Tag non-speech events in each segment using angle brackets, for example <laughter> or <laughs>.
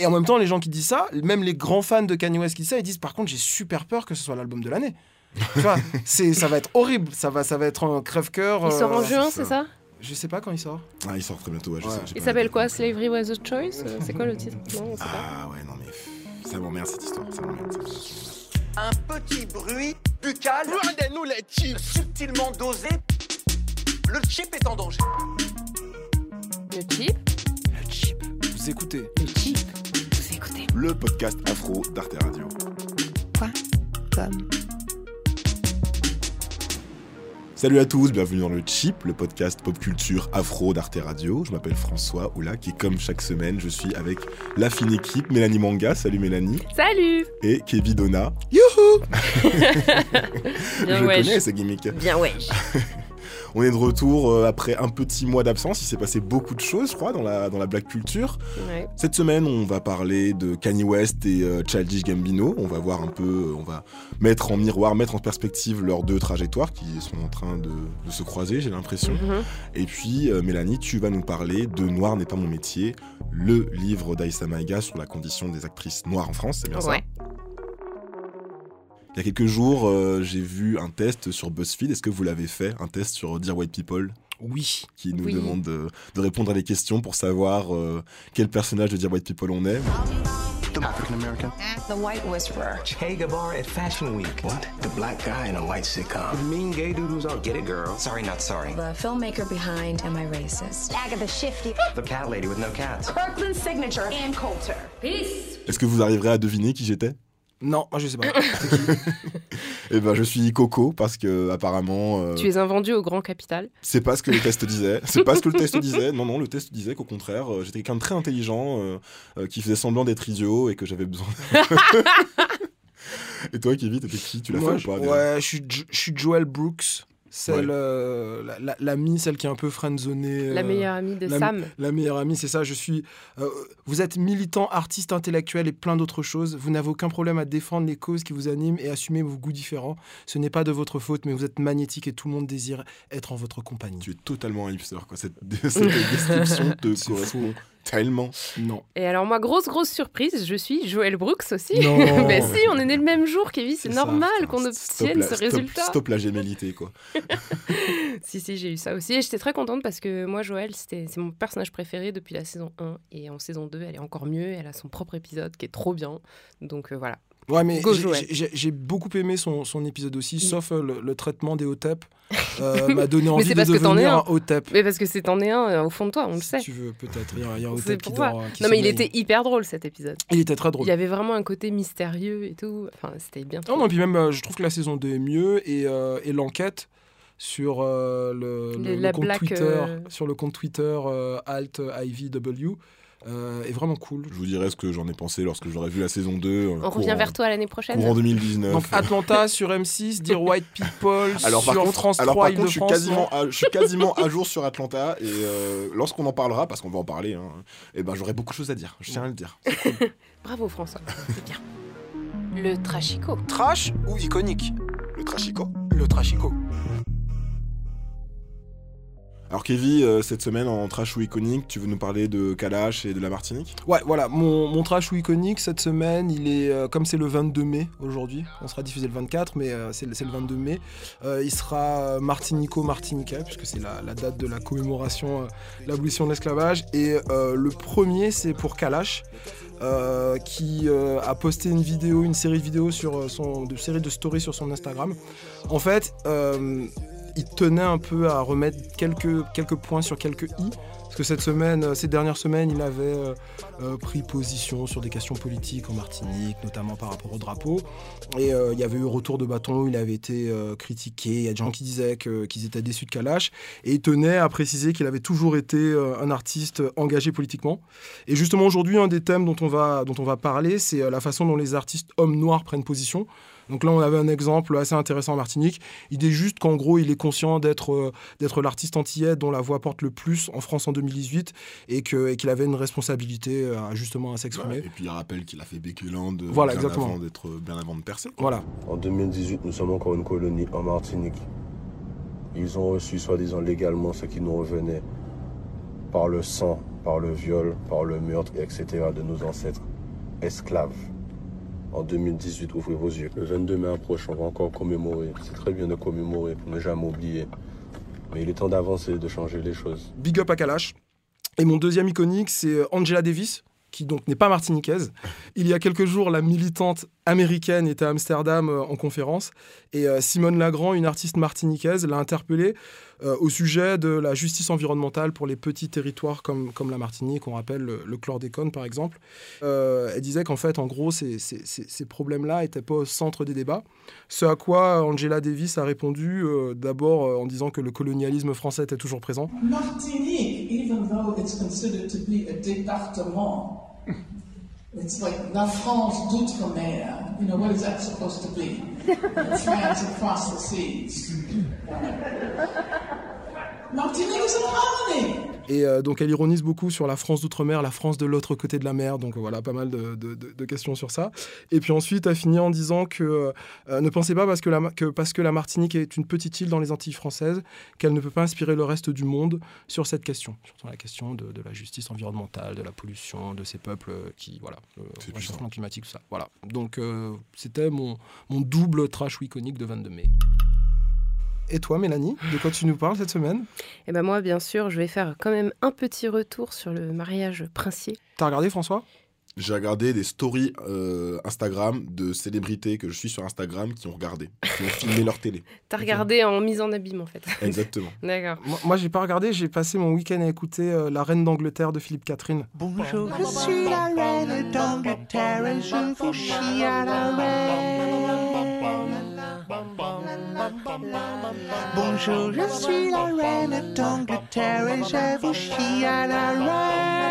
et en même temps, les gens qui disent ça, même les grands fans de Kanye West qui disent ça, ils disent par contre, j'ai super peur que ce soit l'album de l'année. tu vois, <laughs> c'est, ça va être horrible, ça va, ça va être un crève-cœur. Il sort en euh, juin, c'est ça Je sais pas quand il sort. Ah, il sort très bientôt, ouais, je Ouais. sais, Il s'appelle quoi? Slavery was a choice? Euh, C'est quoi le titre? Non, on sait pas. Ah ouais, non mais ça m'emmerde cette histoire, ça m'emmerde. Un petit bruit buccal. Rendez-nous les chips. Subtilement dosé. Le chip est en danger. Le chip? Le chip. Vous écoutez. Le chip? Vous écoutez Le podcast afro d'Arte Radio. quoi? Comme? Salut à tous, bienvenue dans le Chip, le podcast pop culture afro d'Arte Radio. Je m'appelle François Oulac et comme chaque semaine, je suis avec la fine équipe Mélanie Manga, salut Mélanie, Salut et Kevin Donna. Youhou <laughs> Bien je wesh. connais ces gimmicks. Bien wesh. <laughs> On est de retour euh, après un petit mois d'absence. Il s'est passé beaucoup de choses, je crois, dans la, dans la black culture. Ouais. Cette semaine, on va parler de Kanye West et euh, Childish Gambino. On va voir un peu, euh, on va mettre en miroir, mettre en perspective leurs deux trajectoires qui sont en train de, de se croiser, j'ai l'impression. Mhm. Et puis, euh, Mélanie, tu vas nous parler de Noir n'est pas mon métier, le livre d'Aïssa Maïga sur la condition des actrices noires en France, c'est bien ça? Il y a quelques jours, euh, j'ai vu un test sur BuzzFeed. Est-ce que vous l'avez fait Un test sur Dear White People? Oui. qui nous Oui. demande de, de répondre à des questions pour savoir euh, quel personnage de Dear White People on est. African American. The White Whisperer. Che Guevara at Fashion Week. What? The black guy in a white sitcom. The mean gay dude who's all get it, girl. Sorry, not sorry. The filmmaker behind Am I Racist? Agatha Shifty. The cat lady with no cats. Kirkland Signature. Ann Coulter. Peace. Est-ce que vous arriverez à deviner qui j'étais? Non, moi je sais pas. <laughs> Eh ben, je suis Coco parce que apparemment, euh, Tu es un vendu au grand capital. c'est pas ce que le test disait. C'est pas ce que le test <laughs> disait. Non, non, le test disait qu'au contraire, euh, j'étais quelqu'un de très intelligent, euh, euh, qui faisait semblant d'être idiot et que j'avais besoin. <laughs> et toi, Kevin, t'étais qui? Tu l'as fait je, ou pas ouais, je suis, Jo- je suis Joel Brooks. Celle, Ouais. euh, la- la- l'amie, celle qui est un peu friendzonée. La euh, meilleure amie de la- Sam. La meilleure amie, c'est ça. Je suis. euh, vous êtes militant, artiste intellectuel et plein d'autres choses. Vous n'avez aucun problème à défendre les causes qui vous animent et assumer vos goûts différents. Ce n'est pas de votre faute, mais vous êtes magnétique et tout le monde désire être en votre compagnie. Tu es totalement un hipster, quoi. Cette, <laughs> cette description te <laughs> correspond tellement. Non. Et alors, moi, grosse, grosse surprise, je suis Joël Brooks aussi. Non. <laughs> ben si, on est nés le même jour, Kevin, c'est normal qu'on stop obtienne la- ce stop- résultat. Stop la gémellité, quoi. <laughs> Si, si, j'ai eu ça aussi. Et j'étais très contente parce que moi, Joël, c'était- c'est mon personnage préféré depuis la saison 1. Et en saison 2, elle est encore mieux. Elle a son propre épisode qui est trop bien. Donc euh, voilà. Ouais, mais j'ai- beaucoup aimé son, son épisode aussi, sauf euh, le, le traitement des hotep. <laughs> Euh, m'a donné envie de parce que t'en es devenir un. un hotep. Mais parce que c'est en est un euh, au fond de toi, on le Si sait. tu veux, peut-être. Il y a, un C'est hotep qui dort. qui Non, mais il était hyper drôle cet épisode. Il était très drôle. Il y avait vraiment un côté mystérieux et tout. Enfin, c'était bien. Non, non, puis même, euh, je trouve que la saison 2 est mieux et, euh, et l'enquête sur le, compte Twitter, sur le compte Twitter alt IVW euh, est vraiment cool. Je vous dirai ce que j'en ai pensé lorsque j'aurai vu la saison 2. euh, On revient vers toi l'année prochaine. Courant 2019. Donc Atlanta sur M6, Dear White People <laughs> Alors par sur contre, France alors, 3 par contre je, suis quasiment à, je suis quasiment à jour sur Atlanta et euh, lorsqu'on en parlera, parce qu'on va en parler, hein, eh ben, j'aurai beaucoup de choses à dire, je tiens à le dire. <laughs> Bravo François. C'est bien. Le Trashico. Trash ou iconique? Le trashico. Le trashico. Alors Kevin, euh, cette semaine en trash ou iconique, tu veux nous parler de Kalash et de la Martinique? Ouais, voilà, mon, trash ou iconique cette semaine, il est, euh, comme c'est le 22 mai aujourd'hui, on sera diffusé le 24, mais euh, c'est le c'est le 22 mai, il sera euh, Martinico-Martiniquais, puisque c'est la, date de la commémoration l'abolition de l'esclavage. Et le premier, c'est pour Kalash, qui a posté une vidéo, une série de vidéos sur son, série de stories sur son Instagram. En fait, il tenait un peu à remettre quelques, quelques points sur quelques i. Parce que cette semaine, euh, ces dernières semaines, il avait euh, euh, pris position sur des questions politiques en Martinique, notamment par rapport au drapeau. Et il y avait eu retour de bâton il avait été critiqué. Il y a des gens qui disaient qu'ils étaient déçus de Kalash. Et il tenait à préciser qu'il avait toujours été un artiste engagé politiquement. Et justement, aujourd'hui, un des thèmes dont on va, dont on va parler, c'est la façon dont les artistes hommes noirs prennent position. Donc là, on avait un exemple assez intéressant en Martinique. Il dit juste qu'en gros, il est conscient d'être euh, d'être l'artiste antillais dont la voix porte le plus en France en 2018 et que- et qu'il avait une responsabilité euh, à, justement à s'exprimer. Et puis il rappelle qu'il a fait Béculand euh, Voilà, bien exactement. avant d'être bien avant de percer. Voilà. En 2018, nous sommes encore une colonie en Martinique. Ils ont reçu soi-disant légalement ce qui nous revenait par le sang, par le viol, par le meurtre, etc. de nos ancêtres esclaves. En 2018, ouvrez vos yeux. Le 22 mai approche, on va encore commémorer. C'est très bien de commémorer pour ne jamais oublier. Mais il est temps d'avancer, de changer les choses. Big up à Kalash. Et mon deuxième iconique, c'est euh, Angela Davis, qui donc n'est pas martiniquaise. <laughs> Il y a quelques jours, la militante américaine était à Amsterdam euh, en conférence et euh, Simone Lagrand, une artiste martiniquaise, l'a interpellée euh, au sujet de la justice environnementale pour les petits territoires comme, la Martinique, on rappelle le, chlordécone par exemple. Euh, elle disait qu'en fait, en gros, ces, problèmes-là n'étaient pas au centre des débats. Ce à quoi Angela Davis a répondu euh, d'abord en disant que le colonialisme français était toujours présent. Martinique, département, it's like la France d'outre-mer. You know, what is that supposed to be? <laughs> France across the seas. <laughs> Et euh, donc elle ironise beaucoup sur la France d'outre-mer, la France de l'autre côté de la mer. Donc euh, voilà, pas mal de, de- de- de questions sur ça. Et puis ensuite, elle finit en disant que euh, ne pensez pas parce que, la, que parce que la Martinique est une petite île dans les Antilles françaises qu'elle ne peut pas inspirer le reste du monde sur cette question, surtout la question de, de la justice environnementale, de la pollution, de ces peuples euh, qui voilà, le réchauffement climatique, tout ça. Voilà. Donc euh, c'était mon, mon double trash iconique de 22 mai. Et toi, Mélanie, de quoi tu nous parles cette semaine? Et ben moi, bien sûr, je vais faire quand même un petit retour sur le mariage princier. T'as regardé, François? J'ai regardé des stories euh, Instagram de célébrités que je suis sur Instagram qui ont regardé, qui ont filmé leur télé. <laughs> T'as regardé en mise en abîme, en fait. <laughs> Exactement. D'accord. Moi, moi, j'ai pas regardé, j'ai passé mon week-end à écouter euh, La Reine d'Angleterre de Philippe Catherine. Bonjour, je suis la reine d'Angleterre et je vous chie à la reine. Bonjour, je suis la reine d'Angleterre et je vous chie à la reine.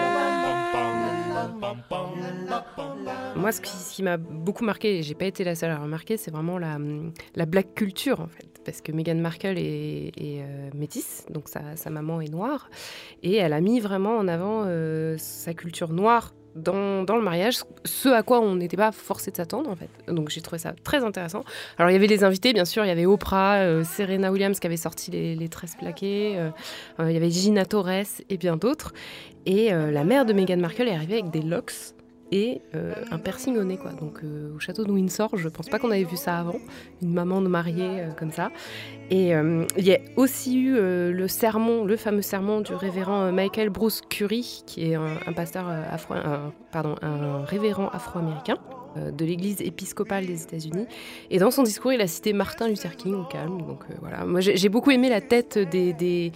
Moi, ce qui, m'a beaucoup marqué, et j'ai pas été la seule à remarquer, c'est vraiment la, la black culture, en fait. Parce que Meghan Markle est, est, euh, métisse, donc sa, sa maman est noire, et elle a mis vraiment en avant euh, sa culture noire dans, le mariage, ce à quoi on n'était pas forcé de s'attendre, en fait. Donc j'ai trouvé ça très intéressant. Alors il y avait les invités, bien sûr, il y avait Oprah, euh, Serena Williams qui avait sorti les, les tresses plaquées, euh, euh, il y avait Gina Torres et bien d'autres. Et la mère de Meghan Markle est arrivée avec des locks et euh, un piercing au nez quoi. Donc euh, au château de Windsor, je pense pas qu'on avait vu ça avant, une maman de mariée euh, comme ça. Et il y a aussi eu le sermon, le fameux sermon du révérend Michael Bruce Curry, qui est un, pasteur afro, un- révérend afro-américain de l'Église épiscopale des États-Unis. Et dans son discours, il a cité Martin Luther King au calme. Donc euh, voilà, moi j'ai j'ai beaucoup aimé la tête des, des,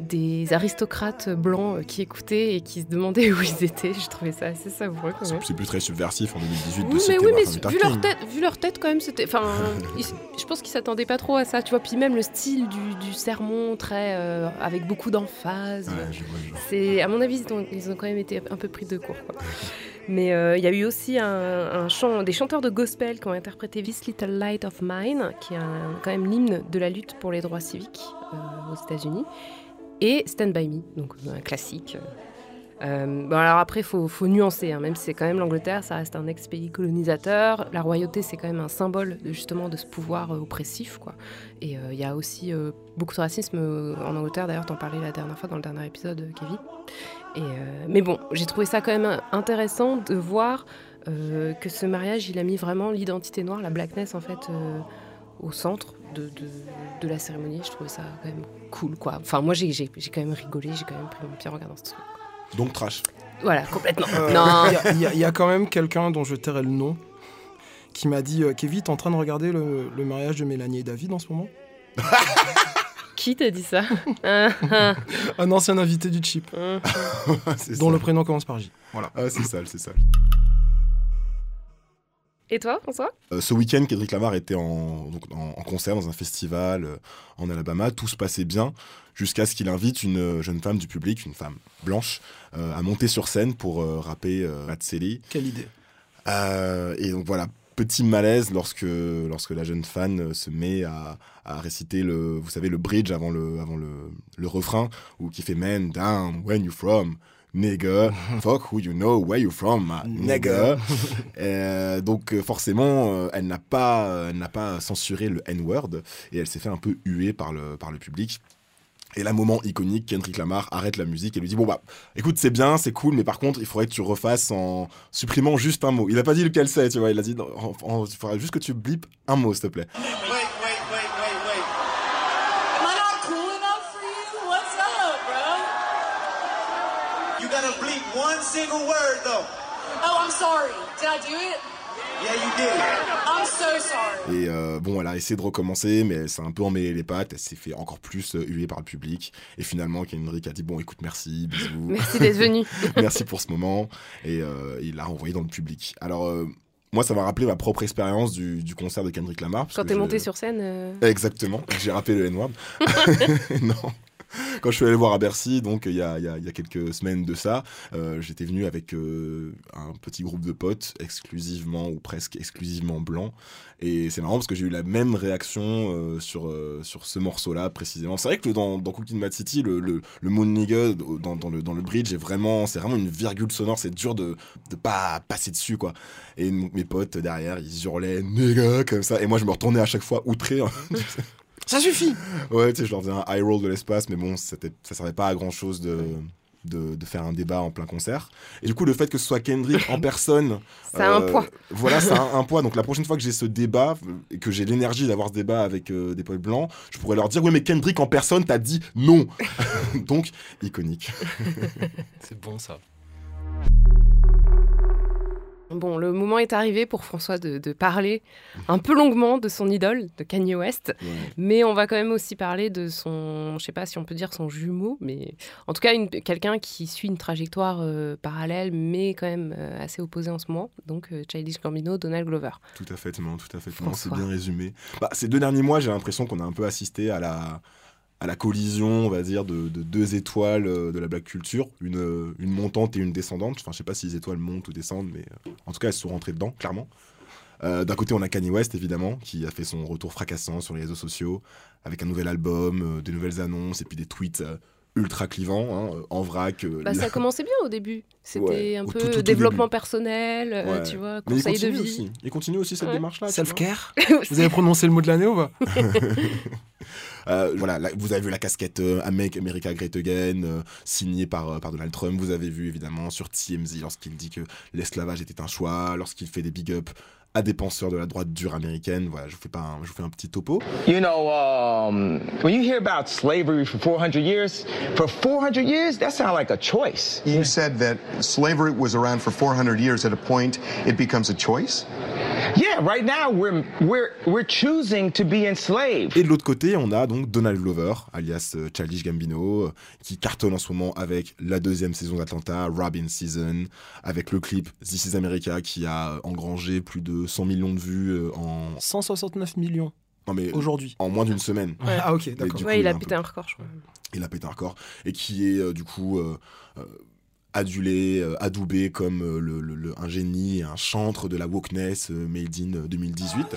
des aristocrates blancs euh, qui écoutaient et qui se demandaient où ils étaient. Je trouvais ça assez savoureux quand C'est même. c'est plus très subversif en 2018 de Oui, mais citer oui, mais Martin Luther vu leur, tête, vu leur tête, quand même, c'était. Enfin, <laughs> je pense qu'ils s'attendaient pas trop à ça, tu vois. Puis même le style du, du sermon, très. euh, avec beaucoup d'emphase. Ouais, je vois, je vois. C'est, à mon avis, ils ont, ils ont quand même été un peu pris de court. quoi. <laughs> Mais euh, il y a eu aussi un, chant, des chanteurs de gospel qui ont interprété This Little Light of Mine, qui est quand même l'hymne de la lutte pour les droits civiques euh, aux États-Unis, et Stand By Me, donc un classique. Euh, bon alors après, il faut, nuancer, hein, même si c'est quand même l'Angleterre, ça reste un ex-pays colonisateur. La royauté, c'est quand même un symbole de, justement de ce pouvoir euh, oppressif. Quoi. Et euh, il y a aussi euh, beaucoup de racisme euh, en Angleterre, d'ailleurs, t'en parlais la dernière fois dans le dernier épisode, euh, Kevin. Et, euh, mais bon, j'ai trouvé ça quand même intéressant de voir euh, que ce mariage, il a mis vraiment l'identité noire, la blackness en fait, euh, au centre de, de- de la cérémonie. Je trouvais ça quand même cool, quoi. Enfin, moi, j'ai j'ai- j'ai quand même rigolé, j'ai quand même pris mon pied en regardant ce truc. Donc trash. Voilà, complètement. Euh, non. Y y, il y a quand même quelqu'un dont je tairai le nom qui m'a dit euh, Kevin, t'es en train de regarder le, le mariage de Mélanie et David en ce moment? <laughs> Qui t'a dit ça. <laughs> Un ancien invité du chip, <laughs> dont sale. le prénom commence par J. Voilà. Ah, c'est sale, c'est sale. Et toi, François? Euh, ce week-end, Kendrick Lamar était en, donc, en, en concert dans un festival euh, en Alabama. Tout se passait bien jusqu'à ce qu'il invite une euh, jeune femme du public, une femme blanche, euh, à monter sur scène pour euh, rapper euh, Matseli. Quelle idée. Euh, et donc voilà, petit malaise lorsque, lorsque la jeune fan euh, se met à, à réciter le, vous savez, le bridge avant le, avant le, le refrain, ou qui fait Man down, when you from, nigga, <laughs> fuck who you know, where you from, my nigga. <laughs> Euh, donc euh, forcément, euh, elle n'a pas, elle n'a pas censuré le N-word et elle s'est fait un peu huer par le, par le public. Et là, moment iconique, Kendrick Lamar arrête la musique et lui dit Bon, bah, écoute, c'est bien, c'est cool, mais par contre, il faudrait que tu refasses en supprimant juste un mot. Il a pas dit lequel c'est, tu vois, il a dit en- en- Il faudrait juste que tu blipes un mot, s'il te plaît. Wait, wait, wait, wait, wait. Am I not cool enough for you? What's up, bro? You gotta bleep one single word, though. Oh, I'm sorry. Did I do it? Et euh, bon, elle a essayé de recommencer, mais elle s'est un peu emmêlé les pattes, elle s'est fait encore plus euh, huer par le public. Et finalement, Kendrick a dit Bon, écoute, merci, bisous. Merci d'être venu. <laughs> merci pour ce moment. Et euh, il l'a renvoyé dans le public. Alors. euh, moi, ça m'a rappelé ma propre expérience du, du concert de Kendrick Lamar. parce Quand t'es monté sur scène. euh, Exactement, j'ai rappelé le N-word. <laughs> <laughs> non. <laughs> Quand je suis allé voir à Bercy, donc il y a, quelques semaines de ça, euh, j'étais venu avec euh, un petit groupe de potes, exclusivement ou presque exclusivement blancs. Et c'est marrant parce que j'ai eu la même réaction euh, sur, sur ce morceau-là précisément. C'est vrai que dans, dans Cooking Mad City, le, le, mot nigga dans, dans le, dans le bridge est vraiment, c'est vraiment une virgule sonore, c'est dur de ne pas passer dessus quoi. Et mes potes derrière, ils hurlaient nigga comme ça. Et moi je me retournais à chaque fois outré. hein. <laughs> Ça suffit Ouais, tu sais, je leur faisais un high roll de l'espace, mais bon, c'était- ça servait pas à grand chose de, de, de faire un débat en plein concert. Et du coup, le fait que ce soit Kendrick en <laughs> personne. Ça a un poids. Voilà, ça a un <laughs> poids. Donc la prochaine fois que j'ai ce débat, euh, et que j'ai l'énergie d'avoir ce débat avec euh, des potes blancs, je pourrais leur dire Oui, mais Kendrick en personne t'a dit non <laughs> Donc, iconique. C'est bon ça. Bon, le moment est arrivé pour François de, de parler un peu longuement de son idole, de Kanye West. Mais on va quand même aussi parler de son, je sais pas si on peut dire son jumeau, mais en tout cas quelqu'un qui suit une trajectoire euh, parallèle, mais quand même euh, assez opposée en ce moment. Donc euh, Childish Gambino, Donald Glover. Tout à fait, non, tout à fait, c'est bien résumé. Bah, ces deux derniers mois, j'ai l'impression qu'on a un peu assisté à la, à la collision, on va dire, de, de deux étoiles euh, de la black culture, une, euh, une montante et une descendante. Enfin, je sais pas si les étoiles montent ou descendent, mais euh, en tout cas, elles sont rentrées dedans, clairement. D'un côté, on a Kanye West, évidemment, qui a fait son retour fracassant sur les réseaux sociaux, avec un nouvel album, des nouvelles annonces et puis des tweets ultra clivants, hein, euh, en vrac. euh, Bah, la- ça commençait bien au début. C'était Ouais, un peu tout, tout, tout développement début. personnel, euh, Ouais. tu vois, Mais il conseil de vie. aussi. Il continue aussi cette Ouais. démarche-là. Self-care <laughs> Vous avez prononcé le mot de l'année ou pas <laughs> Euh, voilà, là, vous avez vu la casquette euh, Make America Great Again, euh, signée par, euh, par Donald Trump. Vous avez vu évidemment sur TMZ lorsqu'il dit que l'esclavage était un choix, lorsqu'il fait des big up à des penseurs de la droite dure américaine. Voilà, je vous fais, pas un- je vous fais un petit topo. You know, um, when you hear about slavery for 400 years, for 400 years, that sounds like a choice. You said that slavery was around for 400 years. At a point, it becomes a choice? Yeah, right now we're we're we're choosing to be enslaved. Et de l'autre côté, on a donc Donald Glover, alias euh, Childish Gambino, euh, qui cartonne en ce moment avec la deuxième saison d'Atlanta, Robin Season, avec le clip This is America qui a engrangé plus de 100 millions de vues euh, en 169 millions. Non, mais Aujourd'hui. En moins d'une semaine. Ouais. Ah, ok, d'accord. Ouais, il a un pété peu- un record, je crois. Il a pété un record. Et qui est, euh, du coup, euh, euh, adulé, euh, adoubé comme euh, le, le- le- un génie et un chantre de la wokeness euh, made in euh, 2018.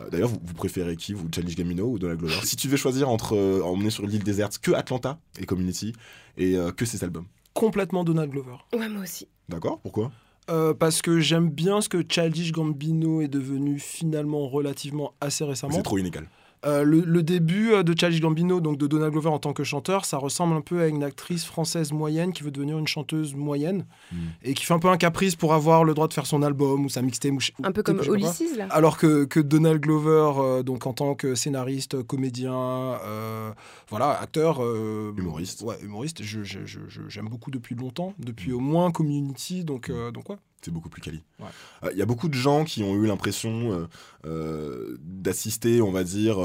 Euh, D'ailleurs, vous, vous préférez qui, vous, Challenge Gamino ou Donald Glover Si tu devais choisir entre euh, emmener sur l'île déserte que Atlanta et Community et euh, que ses albums, Complètement Donald Glover. Ouais, moi aussi. d'accord Pourquoi? Euh, parce que j'aime bien ce que Childish Gambino est devenu finalement relativement assez récemment. C'est trop inégal. Euh, le, le début euh, de Childish Gambino, donc de Donald Glover en tant que chanteur, ça ressemble un peu à une actrice française moyenne qui veut devenir une chanteuse moyenne Hmm. et qui fait un peu un caprice pour avoir le droit de faire son album ou sa mixtape. Un peu comme. Ulysses, là. Alors que, que Donald Glover, euh, donc en tant que scénariste, comédien, euh, voilà, acteur, euh, Humoriste. ouais, humoriste, j'aime beaucoup depuis longtemps, depuis au moins Community, donc euh, donc ouais. C'est beaucoup plus quali. Ouais. Euh, Il y a beaucoup de gens qui ont eu l'impression euh, euh, d'assister, on va dire,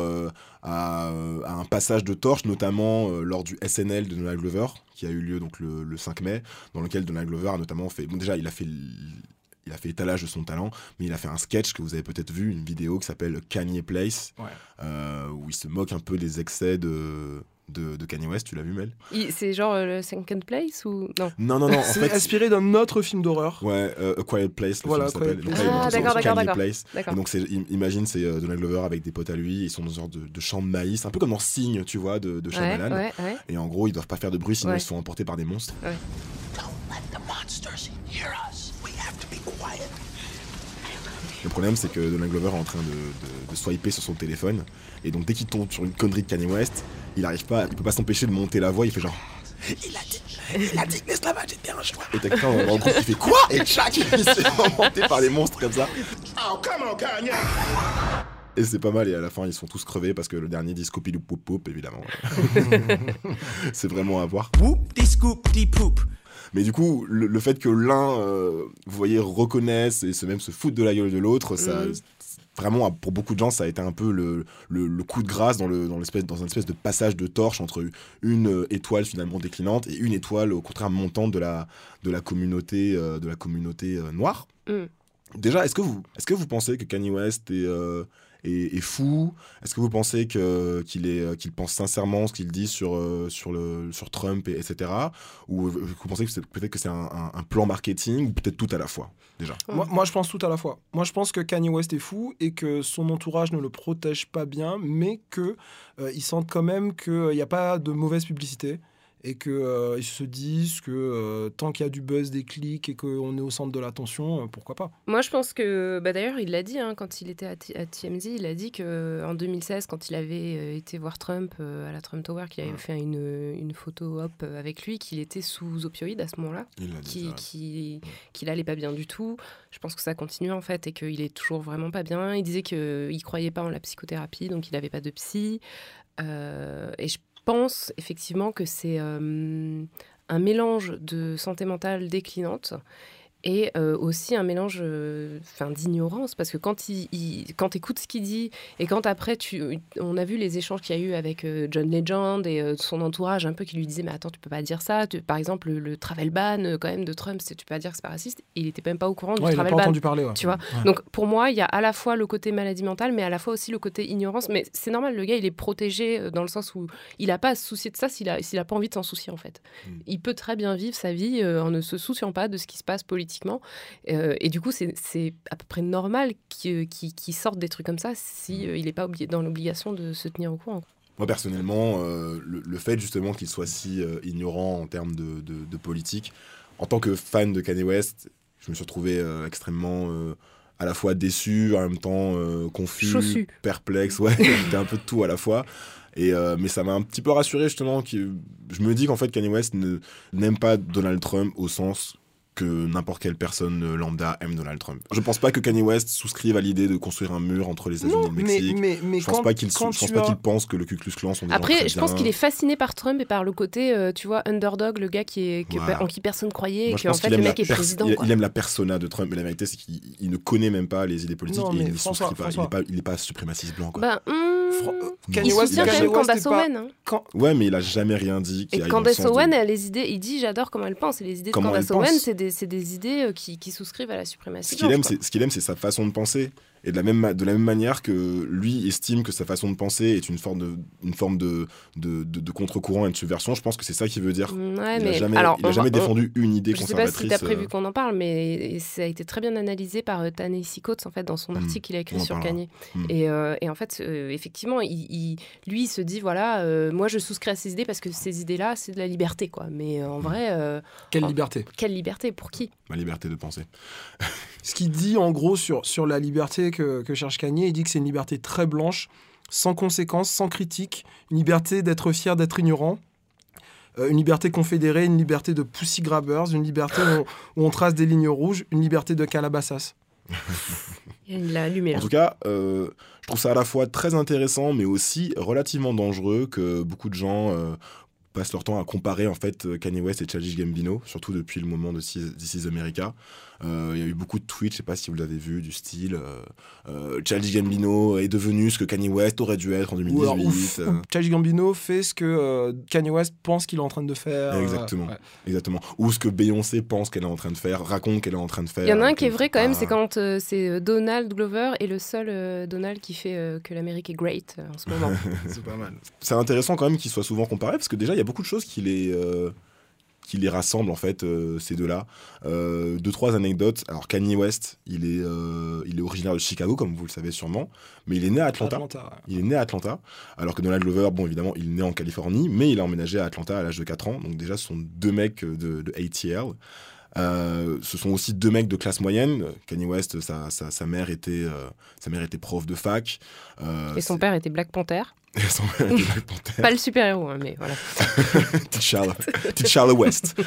à, à un passage de torche, notamment lors du SNL de Donald Glover, qui a eu lieu donc le, le 5 mai, dans lequel Donald Glover a notamment fait. Bon, déjà, il a fait. Il a fait étalage de son talent, mais il a fait un sketch que vous avez peut-être vu, une vidéo qui s'appelle Kanye Place, Ouais. euh, où il se moque un peu des excès de, de, de Kanye West. Tu l'as vu, Mel C'est genre euh, le second place ou non? Non, non, non. En C'est fait, inspiré d'un autre film d'horreur. Ouais, euh, A Quiet Place, le Voilà, film s'appelle. Ah, d'accord, d'accord, d'accord. Donc, c'est, imagine, c'est euh, Donald Glover avec des potes à lui, ils sont dans une sorte de, de champ de maïs, un peu comme dans Signe, tu vois, de, de Ouais, Shyamalan. ouais, ouais. Et en gros, ils doivent pas faire de bruit, sinon Ouais. ils se font emporter par des monstres. Don't let the monsters hear us. We have to be quiet. Le problème, c'est que Donald Glover est en train de, de- de swiper sur son téléphone. Et donc, dès qu'il tombe sur une connerie de Kanye West, il arrive pas, il peut pas s'empêcher de monter la voix. Il fait genre. Il a dit, il a dit que l'esclavage était un choix. Et t'as quelqu'un le groupe qui fait quoi? Et tchac, il s'est emporté par les monstres comme ça. Oh, come on, Kanye! Et c'est pas mal, et à la fin, ils sont tous crevés parce que le dernier dit Scoopy Loop Poop Poop, évidemment. <laughs> c'est vraiment à voir. Mais du coup, le, le fait que l'un, euh, vous voyez, reconnaisse et se même se foute de la gueule de l'autre, ça. Mhm. Vraiment, pour beaucoup de gens, ça a été un peu le, le- le coup de grâce dans, le, dans, l'espèce, dans un espèce de passage de torche entre une euh, étoile finalement déclinante et une étoile au contraire montante de la, de la communauté, euh, de la communauté euh, noire. Mm. Déjà, est-ce que, vous, est-ce que vous pensez que Kanye West est, euh, est, fou Est-ce que vous pensez qu'il, euh, qu'il pense sincèrement ce qu'il dit sur, euh, Trump, et, etc. Ou vous pensez que c'est, peut-être que c'est un, plan marketing, ou peut-être tout à la fois, déjà? Moi, je pense tout à la fois. Moi, je pense que Kanye West est fou et que son entourage ne le protège pas bien, mais que euh, sentent quand même qu'il n'y a pas de mauvaise publicité et qu'ils ils se disent que euh, tant qu'il y a du buzz, des clics et qu'on est au centre de l'attention, euh, pourquoi pas Moi, je pense que, bah, d'ailleurs, il l'a dit hein, quand il était à, TMZ, il a dit que en 2016, quand il avait euh, été voir Trump euh, à la Trump Tower, qu'il avait fait une, une photo op euh, avec lui, qu'il était sous opioïdes à ce moment-là, Il l'a dit, qui- qui- qu'il allait pas bien du tout. Je pense que ça continue en fait et qu'il est toujours vraiment pas bien. Il disait qu'il croyait pas en la psychothérapie, donc il n'avait pas de psy. Euh, et je pense effectivement que c'est euh, un mélange de santé mentale déclinante et euh, aussi un mélange euh, d'ignorance parce que quand il, il- quand écoutes ce qu'il dit et quand après tu on a vu les échanges qu'il y a eu avec euh, John Legend et euh, son entourage un peu qui lui disait mais attends tu peux pas dire ça Tu- par exemple le, le travel ban quand même de Trump tu peux pas dire que c'est pas raciste il était même pas au courant du Ouais, il a travel pas ban entendu parler, ouais. tu vois? Ouais. donc pour moi il y a à la fois le côté maladie mentale mais à la fois aussi le côté ignorance mais c'est normal le gars il est protégé dans le sens où il a pas à se soucier de ça s'il a s'il a pas envie de s'en soucier en fait il peut très bien vivre sa vie en ne se souciant pas de ce qui se passe politiquement. Euh, et du coup, c'est à peu près normal qu'il qu'il sorte des trucs comme ça si euh, il n'est pas obligé, dans l'obligation de se tenir au courant. Moi personnellement, euh, le, le fait justement qu'il soit si euh, ignorant en termes de, de- de politique, en tant que fan de Kanye West, je me suis retrouvé extrêmement à la fois déçu, en même temps confus, Chaussu. perplexe, ouais, <laughs> c'était un peu de tout à la fois. Et, euh, mais ça m'a un petit peu rassuré justement. Que, je me dis qu'en fait Kanye West n'aime pas Donald Trump au sens que n'importe quelle personne lambda aime Donald Trump. Je pense pas que Kanye West souscrive à l'idée de construire un mur entre les États-Unis et le mais- Mexique. mais- mais je pense quand- pas qu'il quand je pense pas as- qu'il pense que le Ku Klux Klan sont des Après, je pense qu'il est fasciné par Trump et par le côté, euh, tu vois, underdog, le gars qui est, que- Voilà. en qui personne croyait, Moi, et qu'en pense fait qu'il le mec est président. il, quoi. il aime la persona de Trump, mais la vérité, c'est qu'il il ne connaît même pas les idées politiques Non, et mais il François, souscrit pas. Il n'est pas, pas suprémaciste blanc. Quoi. Bah, hum, Kanye il West- soutient quand Kanye même Candace pas- Owen. hein. Quand- Ouais, mais il a jamais rien dit. qui Et Candace de- Owen, a les idées, il dit j'adore comment elle pense. Et les idées Comment de Candace. Owen, c'est des, idées euh, qui, qui souscrivent à la suprématie Ce qu'il aime, blanche, quoi. c'est ce qu'il aime, c'est sa façon de penser. Et de la même de la même manière que lui estime que sa façon de penser est une forme de une forme de de, de- de contre-courant et de subversion, je pense que c'est ça qu'il veut dire. Mm, ouais, il mais a jamais, alors, il a on jamais va- on- défendu une idée Je sais pas conservatrice. si tu as prévu euh, qu'on en parle, mais ça a été très bien analysé par euh, Coates en fait dans son Mm. article qu'il a On écrit sur. Kanye. Mm. Et, euh, et en fait, euh, effectivement, il, il- lui, il se dit voilà, euh, moi, je souscris à ces idées parce que ces idées-là, c'est de la liberté, quoi. Mais euh, en vrai, euh, Quelle en- liberté? Quelle liberté? Pour qui? Ma liberté de penser. <laughs> Ce qu'il dit en gros sur, sur la liberté que, que cherche Kanye, il dit que c'est une liberté très blanche, sans conséquences, sans critique, une liberté d'être fier d'être ignorant, euh, une liberté confédérée, une liberté de pussy grabbers, une liberté où, où on trace des lignes rouges, une liberté de Calabasas. <laughs> Il l'a allumé là. En tout cas, euh, je trouve ça à la fois très intéressant, mais aussi relativement dangereux que beaucoup de gens euh, passent leur temps à comparer en fait Kanye West et Childish Gambino, surtout depuis le moment de This is America. Euh, Il y a eu beaucoup de tweets, je sais pas si vous l'avez vu, du style euh, euh, Childish Gambino est devenu ce que Kanye West aurait dû être en Ou 2018. alors, ouf, euh. ou Childish Gambino fait ce que euh, Kanye West pense qu'il est en train de faire. euh, Exactement, ouais. exactement. Ou ce que Beyoncé pense qu'elle est en train de faire, raconte qu'elle est en train de faire. Il y en a un qui est vrai quand même, c'est quand euh, c'est Donald Glover et le seul euh, Donald qui fait euh, que l'Amérique est great euh, en ce moment. <laughs> C'est pas mal. c'est intéressant quand même qu'ils soient souvent comparés parce que déjà il y a beaucoup de choses qui les euh, qui les rassemblent en fait euh, ces deux-là. Euh, deux trois anecdotes. Alors Kanye West, il est euh, il est originaire de Chicago comme vous le savez sûrement, mais il est né à Atlanta. Atlanta, ouais. Il est né à Atlanta, alors que Donald Glover, bon évidemment, il est né en Californie, mais il a emménagé à Atlanta à l'âge de 4 ans. Donc déjà, ce sont deux mecs de, de ATL. Euh, ce sont aussi deux mecs de classe moyenne. Kanye West, sa, sa, sa mère, était, euh, sa mère était prof de fac. Euh, Et son père était Black Panther. <laughs> Pas le super-héros, hein, mais voilà. <laughs> T'Challa. T'Challa West. <laughs>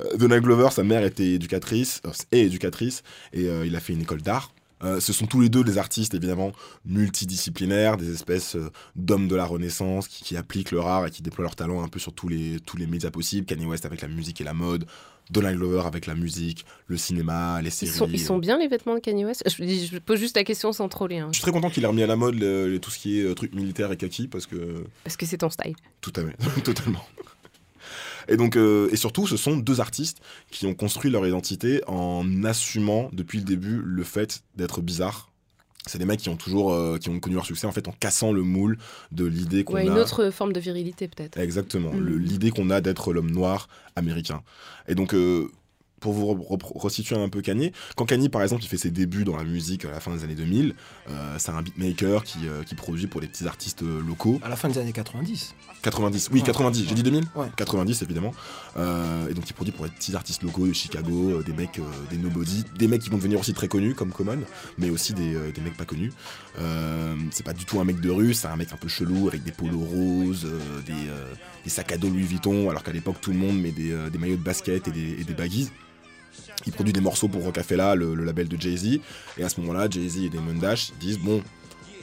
Euh, Donald Glover, sa mère était éducatrice, euh, est éducatrice, et euh, il a fait une école d'art. Euh, ce sont tous les deux des artistes évidemment multidisciplinaires, des espèces d'hommes de la Renaissance qui, qui appliquent leur art et qui déploient leur talent un peu sur tous les, tous les médias possibles. Kanye West avec la musique et la mode, Donald Glover avec la musique, le cinéma, les Ils séries. sont, ils sont bien les vêtements de Kanye West? Je, pose juste la question sans troller, hein, Je suis très content qu'il ait remis à la mode le- le- tout ce qui est euh, truc militaire et kaki parce que parce que c'est ton style. Tout à fait, <laughs> totalement. Et donc, euh, et surtout, ce sont deux artistes qui ont construit leur identité en assumant depuis le début le fait d'être bizarres. C'est des mecs qui ont toujours, euh, qui ont connu leur succès en fait en cassant le moule de l'idée qu'on Ouais, a. une autre forme de virilité peut-être. Exactement, Mm. l'idée qu'on a d'être l'homme noir américain. Et donc, euh, pour vous re- re- resituer un peu Kanye, quand Kanye par exemple il fait ses débuts dans la musique à la fin des années 2000, euh, c'est un beatmaker qui, euh, qui produit pour des petits artistes euh, locaux. À la fin des années 90. 90, oui, Ouais. 90, j'ai dit 2000 Ouais. 90 évidemment. Euh, et donc il produit pour des petits artistes locaux de Chicago, des mecs, des nobody, des mecs qui vont devenir aussi très connus comme Common, mais aussi des, des mecs pas connus. C'est pas du tout un mec de rue, c'est un mec un peu chelou avec des polos roses, des, des sacs à dos Louis Vuitton, alors qu'à l'époque tout le monde met des, des maillots de basket et des, et des baggies. Il produit des morceaux pour Rocafella, le, le label de Jay-Z. Et à ce moment-là, Jay-Z et Damon Dash disent bon,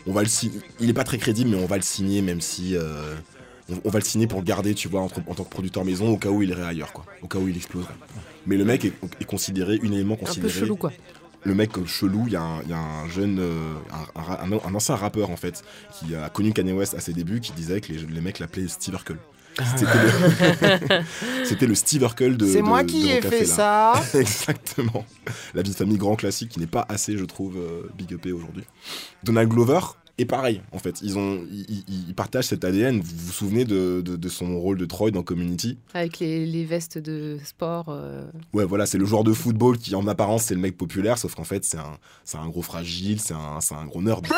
on va le signer. Il est pas très crédible, mais on va le signer, même si euh, on, on va le signer pour le garder, tu vois, entre- en tant que producteur maison, au cas où il irait ailleurs, quoi. Au cas où il exploserait. Mais le mec est, est considéré, unanimement Un peu considéré. chelou quoi. Le mec euh, chelou, il y, a un- il y a un jeune, euh, un ancien rappeur en fait, qui a connu Kanye West à ses débuts, qui disait que les, les mecs l'appelaient Steve Urkel. <laughs> C'était le, Steve Urkel de. C'est moi qui ai fait ça. <laughs> Exactement. La vie de famille grand classique qui n'est pas assez, je trouve, euh, big upé aujourd'hui. Donald Glover est pareil, en fait. Ils, ont, ils, partagent cet ADN. Vous vous souvenez de, de- de son rôle de Troy dans Community? Avec les, les vestes de sport. euh, Ouais, voilà, c'est le joueur de football qui, en apparence, c'est le mec populaire, sauf qu'en fait, c'est un, c'est un gros fragile, c'est un, c'est un gros nerd. <laughs>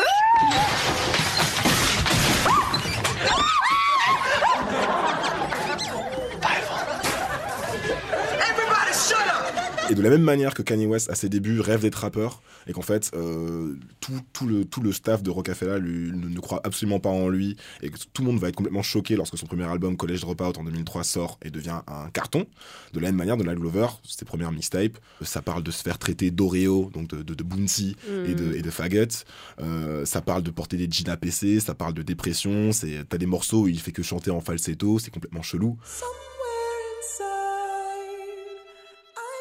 Et de la même manière que Kanye West, à ses débuts, rêve d'être rappeur, et qu'en fait, euh, tout, tout le, tout le staff de Rockefeller lui, ne, ne croit absolument pas en lui, et que tout le monde va être complètement choqué lorsque son premier album, College Dropout, en 2003, sort et devient un carton. De la même manière, Donald Glover, ses premières mixtapes, ça parle de se faire traiter d'Oreo, donc de, de, de Bounty Mm. et, de, et de faggot. Euh, ça parle de porter des jeans APC, ça parle de dépression, t'as des morceaux où il fait que chanter en falsetto, c'est complètement chelou.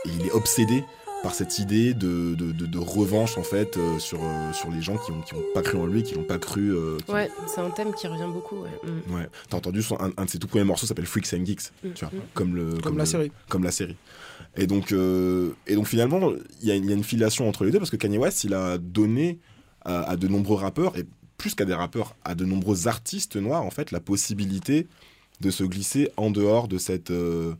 Et il est obsédé par cette idée de, de, de- de revanche en fait euh, sur, euh, sur les gens qui ont, qui ont pas cru en lui, qui l'ont pas cru. euh, qui- Ouais, c'est un thème qui revient beaucoup. ouais. Mm. Ouais. T'as entendu son- un, un de ses tout premiers morceaux s'appelle Freaks and Geeks, Mm, tu vois, mm. comme le Comme la le- série. comme la série. Et donc euh, et donc finalement il y, a- il y a une filiation entre les deux parce que Kanye West il a donné à, à de nombreux rappeurs et plus qu'à des rappeurs à de nombreux artistes noirs en fait la possibilité de se glisser en dehors de cette euh,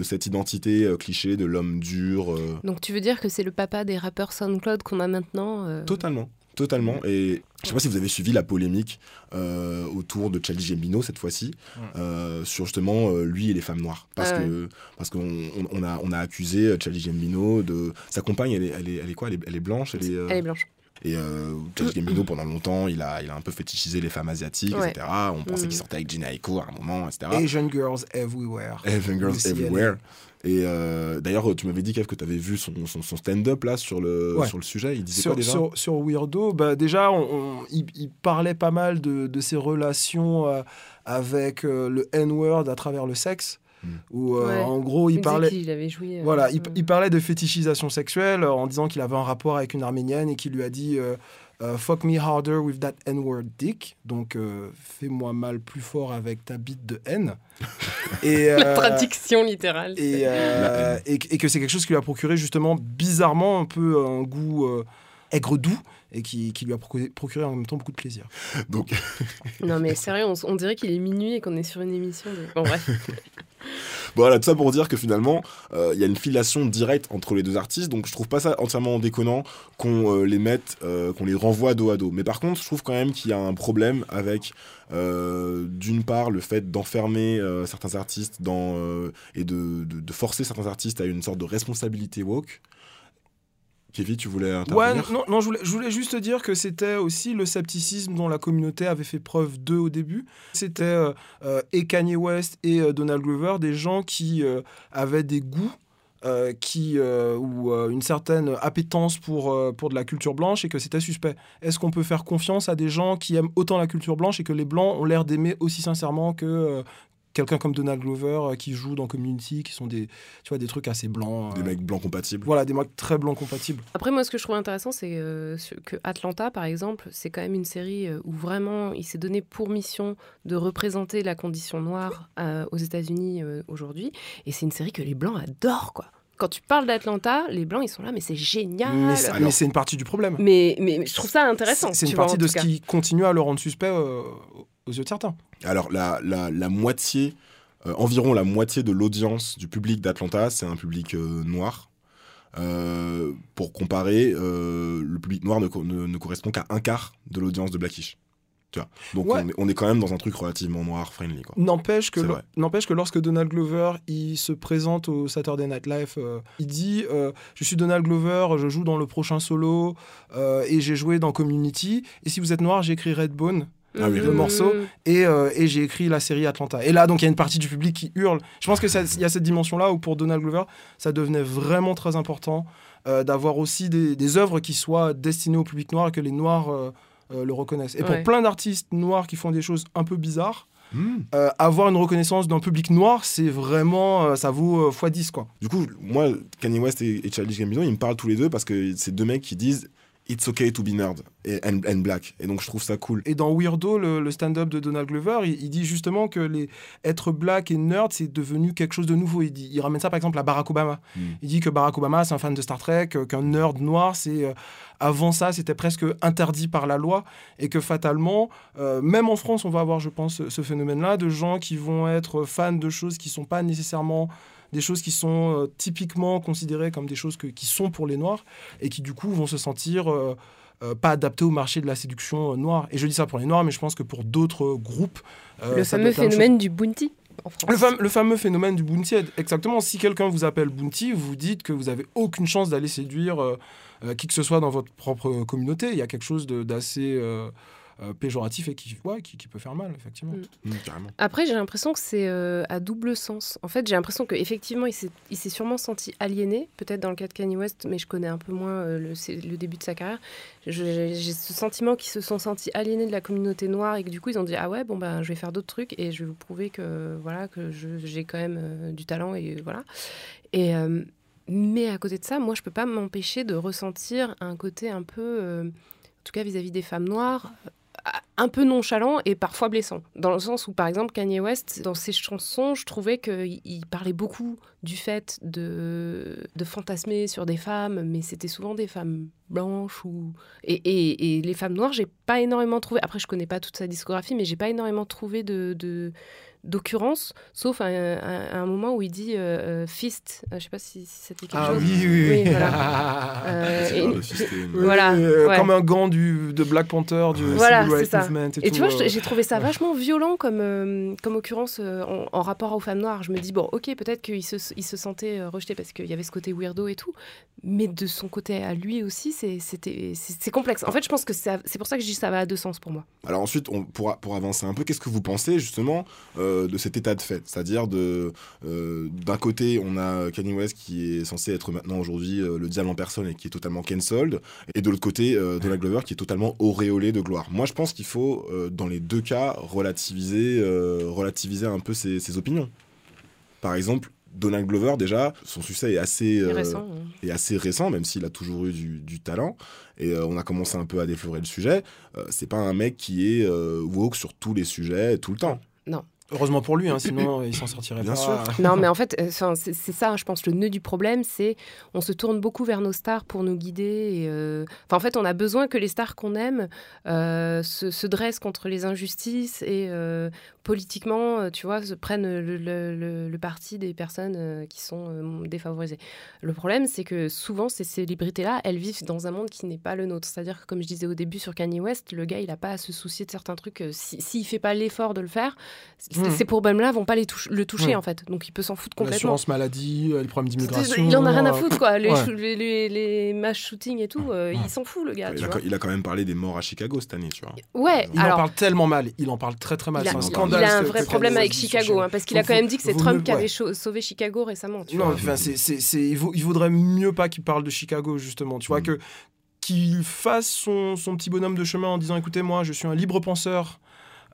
de cette identité euh, cliché de l'homme dur. euh, Donc tu veux dire que c'est le papa des rappeurs SoundCloud qu'on a maintenant euh, Totalement, totalement. Et je sais pas si vous avez suivi la polémique euh, autour de Charlie Gambino cette fois-ci euh, sur justement euh, lui et les femmes noires, parce Ah que parce qu'on on, on a on a accusé Charlie Gambino de sa compagne, elle est elle est, elle est quoi? Elle est, elle est blanche, elle est, euh, Elle est blanche. Et euh, Charlie Gambino pendant longtemps, il a il a un peu fétichisé les femmes asiatiques, Ouais. etc. On pensait Mhm. qu'il sortait avec Gina Echo à un moment, etc. Asian Girls Everywhere. Asian Girls. Everywhere. Et euh, d'ailleurs, tu m'avais dit Kev, que tu avais vu son, son, son stand-up là sur le, Ouais. sur le sujet. Il disait sur, quoi déjà sur, sur Weirdo, bah déjà, on, on- il, il parlait pas mal de, de ses relations euh, avec euh, le N-word à travers le sexe. Où, euh, Ouais. en gros, il, parlait. qu'il avait joué. euh, Voilà, il, euh, il parlait de fétichisation sexuelle euh, en disant qu'il avait un rapport avec une arménienne et qu'il lui a dit Fuck me harder with that N-word dick. Donc, euh, fais-moi mal plus fort avec ta bite de haine. <laughs> et, euh, Traduction littérale. et, euh, et, et que c'est quelque chose qui lui a procuré justement bizarrement un peu un goût euh, aigre doux et qui, qui lui a procuré, procuré en même temps beaucoup de plaisir. Donc, Non mais sérieux, on, on dirait qu'il est minuit et qu'on est sur une émission. De... Bon bref. <laughs> <laughs> voilà, tout ça pour dire que finalement, euh, il y a une filiation directe entre les deux artistes, donc je trouve pas ça entièrement déconnant qu'on euh, les mette, euh, qu'on les renvoie dos à dos. Mais par contre, je trouve quand même qu'il y a un problème avec, d'une part, le fait d'enfermer certains artistes et de, de- de forcer certains artistes à une sorte de responsabilité woke. Kevin, tu voulais Ouais, intervenir? non, non je, voulais, je voulais juste dire que c'était aussi le scepticisme dont la communauté avait fait preuve d'eux au début. C'était euh, euh, et Kanye West et euh, Donald Glover, des gens qui euh, avaient des goûts. euh, qui euh, ou euh, une certaine appétence pour, pour de la culture blanche et que c'était suspect. Est-ce qu'on peut faire confiance à des gens qui aiment autant la culture blanche et que les blancs ont l'air d'aimer aussi sincèrement que quelqu'un comme Donald Glover euh, qui joue dans Community, qui sont des, tu vois, des trucs assez blancs. Des euh, mecs blancs compatibles. Voilà, des mecs très blancs compatibles. Après, moi, ce que je trouve intéressant, c'est euh, que Atlanta, par exemple, c'est quand même une série où vraiment il s'est donné pour mission de représenter la condition noire euh, aux États-Unis euh, aujourd'hui. Et c'est une série que les Blancs adorent, quoi. Quand tu parles d'Atlanta, les Blancs, ils sont là, mais c'est génial. Mais c'est mais c'est une partie du problème. Mais, mais je trouve ça intéressant. C'est tu une vois, partie de ce cas. qui continue à le rendre suspect euh, aux yeux de certains. Alors, la, la, la moitié, euh, environ la moitié de l'audience du public d'Atlanta, c'est un public euh, noir. Euh, pour comparer, le public noir ne, co- ne- ne correspond qu'à un quart de l'audience de Blackish. Tu vois? Donc, Ouais. on, est, on est quand même dans un truc relativement noir, friendly. N'empêche que, n'empêche que lorsque Donald Glover il se présente au Saturday Night Live, euh, il dit euh, Je suis Donald Glover, je joue dans le prochain solo euh, et j'ai joué dans Community. Et si vous êtes noir, j'ai écrit Redbone. Ah oui, le Redbone. morceau et, euh, et j'ai écrit la série Atlanta et là donc il y a une partie du public qui hurle je pense que ça- il y a cette dimension là où pour Donald Glover ça devenait vraiment très important euh, d'avoir aussi des, des œuvres qui soient destinées au public noir et que les noirs euh, euh, le reconnaissent et pour plein d'artistes noirs qui font des choses un peu bizarres Hmm. euh, avoir une reconnaissance d'un public noir, c'est vraiment, euh, ça vaut euh, x10 quoi. Du coup, moi, Kanye West et, et Childish Gambino, ils me parlent tous les deux parce que c'est deux mecs qui disent It's okay to be nerd et, and, and black. Et donc, je trouve ça cool. Et dans Weirdo, le, le stand-up de Donald Glover, il, il dit justement que les, être black et nerd, c'est devenu quelque chose de nouveau. Il, dit, il ramène ça par exemple à Barack Obama. Mm. Il dit que Barack Obama, c'est un fan de Star Trek, qu'un nerd noir, c'est euh, avant ça, c'était presque interdit par la loi, et que fatalement, euh, même en France, on va avoir, je pense, ce, phénomène-là de gens qui vont être fans de choses qui sont pas nécessairement des choses qui sont euh, typiquement considérées comme des choses que- qui sont pour les noirs et qui du coup vont se sentir euh, euh, pas adaptés au marché de la séduction euh, noire. Et je dis ça pour les noirs, mais je pense que pour d'autres euh, groupes, Le fameux phénomène du bounty en France. le, fam- le fameux phénomène du bounty, exactement. Si quelqu'un vous appelle bounty, vous dites que vous avez aucune chance d'aller séduire qui que ce soit dans votre propre communauté. Il y a quelque chose de- d'assez euh, péjoratif et qui, ouais, qui, qui peut faire mal, effectivement. Mm. Mm. Après, j'ai l'impression que c'est euh, à double sens. En fait, j'ai l'impression qu'effectivement, il s'est il s'est sûrement senti aliéné, peut-être dans le cas de Kanye West, mais je connais un peu moins euh, le, c'est le début de sa carrière. J'ai ce sentiment qu'ils se sont sentis aliénés de la communauté noire et que du coup, ils ont dit Ah ouais, bon, ben, je vais faire d'autres trucs et je vais vous prouver que, voilà, que j'ai quand même euh, du talent et voilà. Et. euh, mais à côté de ça, moi, je peux pas m'empêcher de ressentir un côté un peu, euh, en tout cas vis-à-vis des femmes noires, un peu nonchalant et parfois blessant. Dans le sens où, par exemple, Kanye West, dans ses chansons, je trouvais qu'il il parlait beaucoup du fait de, de fantasmer sur des femmes, mais c'était souvent des femmes blanches ou et, et- et les femmes noires, j'ai pas énormément trouvé. Après, je connais pas toute sa discographie, mais j'ai pas énormément trouvé de, de d'occurrence, sauf à, un- à un moment où il dit euh, euh, fist. Euh, je sais pas si, si c'était quelque Ah chose. oui, oui, oui. voilà. <laughs> Euh, et-. Oui, euh, ouais. Comme un gant du, de Black Panther, du Voilà, Civil Rights ça. Movement et, Et tout, tu vois, euh, j'ai trouvé ça vachement violent comme, euh, comme occurrence euh, en, en rapport aux femmes noires. Je me dis, bon, ok, peut-être qu'il se, il se sentait euh, rejeté parce qu'il y avait ce côté weirdo et tout, mais de son côté à lui aussi, c'est- complexe. En fait, je pense que ça- c'est pour ça que je dis que ça va à deux sens pour moi. Alors ensuite, on, pour, pour avancer un peu, qu'est-ce que vous pensez justement euh, de cet état de fait? C'est-à-dire de euh, d'un côté, on a Kanye West qui est censé être maintenant aujourd'hui euh, le diable en personne et qui est totalement cancelled, et de l'autre côté, euh, Donald Glover qui est totalement auréolé de gloire. Moi, je pense qu'il faut, euh, dans les deux cas, relativiser, euh, relativiser un peu ses, ses opinions. Par exemple, Donald Glover, déjà, son succès est assez, euh, récent, est assez récent, même s'il a toujours eu du, du talent. Et euh, on a commencé un peu à déflorer le sujet. Euh, c'est pas un mec qui est woke sur tous les sujets tout le temps. Non. Heureusement pour lui, hein, sinon il s'en sortirait Bien pas. sûr. Non, mais en fait, euh, c'est ça, je pense, le nœud du problème, c'est on se tourne beaucoup vers nos stars pour nous guider. et, euh, Enfin, en fait, on a besoin que les stars qu'on aime euh, se, se dressent contre les injustices et euh, politiquement, tu vois, se prennent le, le- le- le parti des personnes qui sont défavorisées. Le problème, c'est que souvent, ces célébrités-là, elles vivent dans un monde qui n'est pas le nôtre. C'est-à-dire que, comme je disais au début sur Kanye West, le gars, il n'a pas à se soucier de certains trucs. euh, si- S'il ne fait pas l'effort de le faire, Mhm. ces problèmes-là vont pas les touch- le toucher, Mhm. en fait. Donc, il peut s'en foutre complètement. L'assurance maladie, euh, les problèmes d'immigration. Il en a rien à euh, foutre, quoi. Les, ouais. chou- les, les, les mass shootings et tout, euh, il s'en fout, le gars. Il tu a, vois. il a quand même parlé des morts à Chicago cette année, tu vois. Ouais, Il alors. en parle tellement mal, il en parle très très mal. il a, C'est un il scandale. a un vrai problème avec Chicago, hein, parce qu'il a quand même dit que c'est Trump qui avait sauvé Chicago récemment. Non, il, il vaudrait mieux pas qu'il parle de Chicago, justement. Tu vois, que, qu'il fasse son, son petit bonhomme de chemin en disant écoutez, moi, je suis un libre penseur.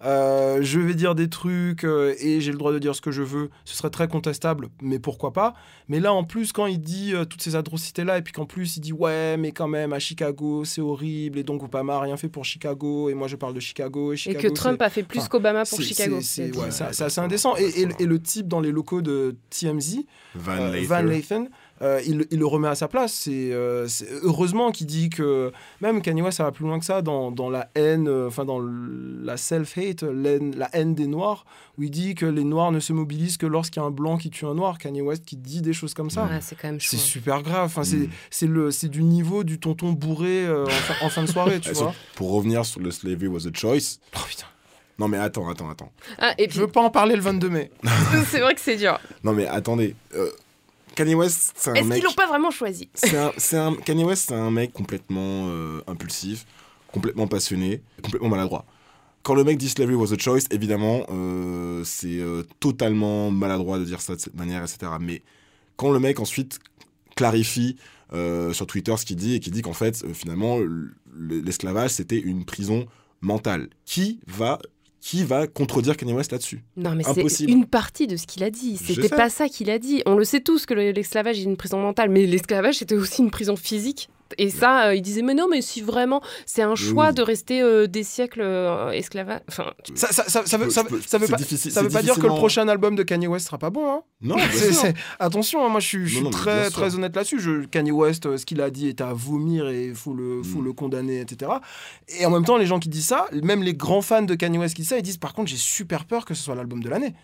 Euh, je vais dire des trucs euh, et j'ai le droit de dire ce que je veux. Ce serait très contestable, mais pourquoi pas Mais là, en plus, quand il dit euh, toutes ces atrocités-là, et puis qu'en plus il dit ouais, mais quand même à Chicago, c'est horrible, et donc Obama a rien fait pour Chicago, et moi je parle de Chicago, et Et Chicago. que Trump a fait plus Enfin, qu'Obama pour Chicago. c'est- ouais, assez indécent. Et, et- et le type dans les locaux de TMZ, Van euh, Lathan. Euh, il, il le remet à sa place. C'est euh, c'est- heureusement qu'il dit que même Kanye West, ça va plus loin que ça dans, dans la haine, euh, enfin dans la self-hate, la haine des Noirs, où il dit que les Noirs ne se mobilisent que lorsqu'il y a un blanc qui tue un Noir. Kanye West qui dit des choses comme ça. Ouais, c'est quand même chaud. C'est super grave. Enfin, Mm. c'est c'est le c'est du niveau du tonton bourré euh, en, fin, en fin de soirée, tu <laughs> vois. Pour revenir sur le Slavery was a choice. Oh putain. Non mais attends, attends, attends. Ah, et puis, Je veux pas en parler le 22 mai. <laughs> c'est vrai que c'est dur. Non mais attendez. euh, Kanye West, c'est un Est-ce mec. qu'ils l'ont pas vraiment choisi? C'est un, c'est un- Kanye West, c'est un mec complètement euh, impulsif, complètement passionné, complètement maladroit. Quand le mec dit slavery was a choice, évidemment, euh, c'est euh, totalement maladroit de dire ça de cette manière, etc. Mais quand le mec ensuite clarifie euh, sur Twitter ce qu'il dit et qui dit qu'en fait, euh, finalement, l- l'esclavage c'était une prison mentale, qui va qui va contredire Kanye West là-dessus Non, mais c'est une partie de ce qu'il a dit. C'était pas ça qu'il a dit. On le sait tous que le- l'esclavage est une prison mentale, mais l'esclavage c'était aussi une prison physique. Et ça, euh, il disait mais non, mais si vraiment c'est un choix oui. de rester euh, des siècles euh, esclavage. Enfin, Ça, ça, ça, ça veut, ça ça pas, ça veut dire que le prochain album de Kanye West sera pas bon. Hein Non, Attention, hein, moi je suis, je suis Non, non, mais très, très honnête là-dessus. Je, Kanye West, euh, ce qu'il a dit est à vomir et il faut le, faut Mm. le condamner, etc. Et en même temps, les gens qui disent ça, même les grands fans de Kanye West qui disent ça, ils disent par contre, j'ai super peur que ce soit l'album de l'année.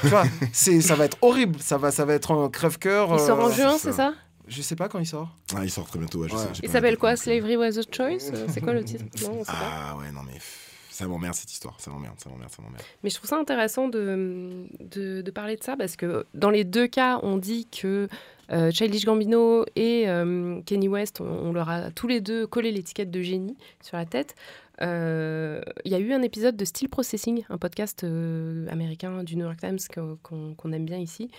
tu vois, <laughs> c'est, ça va être horrible, ça va, ça va être un crève-cœur. il sort en juin, c'est c'est ça? Je sais pas quand il sort. Ah, il sort très bientôt. ouais, je Ouais. sais, Il s'appelle quoi euh, Slavery was a choice Euh, C'est quoi le titre? Non, on sait pas. Ah ouais, non mais ça m'emmerde cette histoire, ça m'emmerde, ça m'emmerde, ça m'emmerde. Mais je trouve ça intéressant de, de, de parler de ça parce que dans les deux cas, on dit que euh, Childish Gambino et euh, Kenny West, on, on leur a tous les deux collé l'étiquette de génie sur la tête. Euh, Il y a eu un épisode de Steel Processing, un podcast euh, américain du New York Times qu'on aime bien ici,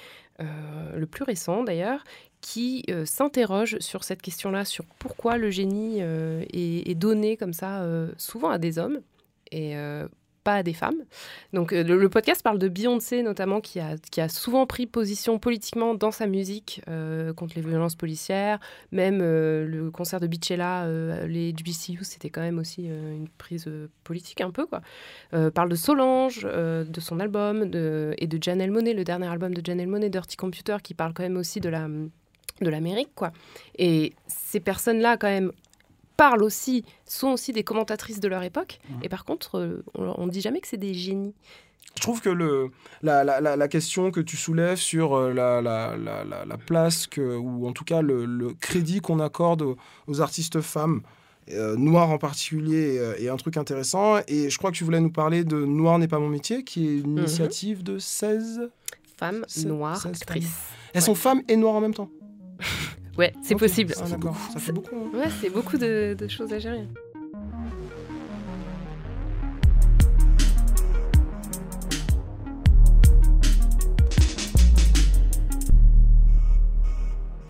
euh, le plus récent d'ailleurs, qui s'interroge sur cette question-là, sur pourquoi le génie est, donné comme ça souvent à des hommes pas des femmes. Donc euh, le, podcast parle de Beyoncé notamment, qui a, qui a souvent pris position politiquement dans sa musique euh, contre les violences policières. Même euh, le concert de Beachella, euh, les HBCU, c'était quand même aussi une prise politique un peu. quoi. Parle de Solange, de son album, de, et de Janelle Monet, le dernier album de Janelle Monet, Dirty Computer, qui parle quand même aussi de la de l'Amérique, quoi. Et ces personnes-là, quand même, parlent aussi, sont aussi des commentatrices de leur époque. Et par contre, euh, on ne dit jamais que c'est des génies. Je trouve que le, la, la, la, la question que tu soulèves sur euh, la, la, la, la, la place, que, ou en tout cas le, le crédit qu'on accorde aux, aux artistes femmes, euh, noires en particulier, est un truc intéressant. Et je crois que tu voulais nous parler de Noir n'est pas mon métier, qui est une Mhm. initiative de 16... Femmes noires, actrices. Elles sont femmes et noires en même temps. <laughs> Ouais, c'est possible. Ah, d'accord. Ça fait beaucoup. hein. Ouais, c'est beaucoup de, de choses à gérer.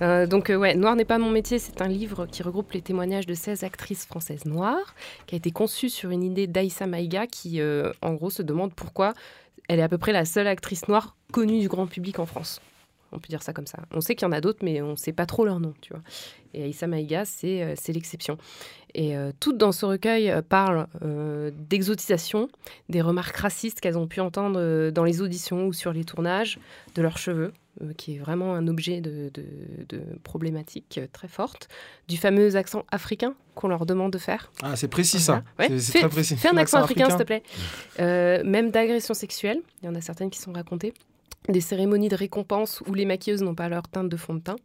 Euh, donc euh, ouais, Noir n'est pas mon métier, c'est un livre qui regroupe les témoignages de 16 actrices françaises noires, qui a été conçu sur une idée d'Aïssa Maïga, qui euh, en gros se demande pourquoi elle est à peu près la seule actrice noire connue du grand public en France. On peut dire ça comme ça. On sait qu'il y en a d'autres, mais on ne sait pas trop leur nom, tu vois. Et Aïssa Maïga, c'est l'exception. Et toutes dans ce recueil parlent d'exotisation, des remarques racistes qu'elles ont pu entendre dans les auditions ou sur les tournages, de leurs cheveux, euh, qui est vraiment un objet de, problématique euh, très forte, du fameux accent africain qu'on leur demande de faire. Ah, c'est précis ça. C'est très précis. Fais un accent, africain, s'il te plaît. Euh, même d'agression sexuelle, il y en a certaines qui sont racontées. Des cérémonies de récompense où les maquilleuses n'ont pas leur teinte de fond de teint.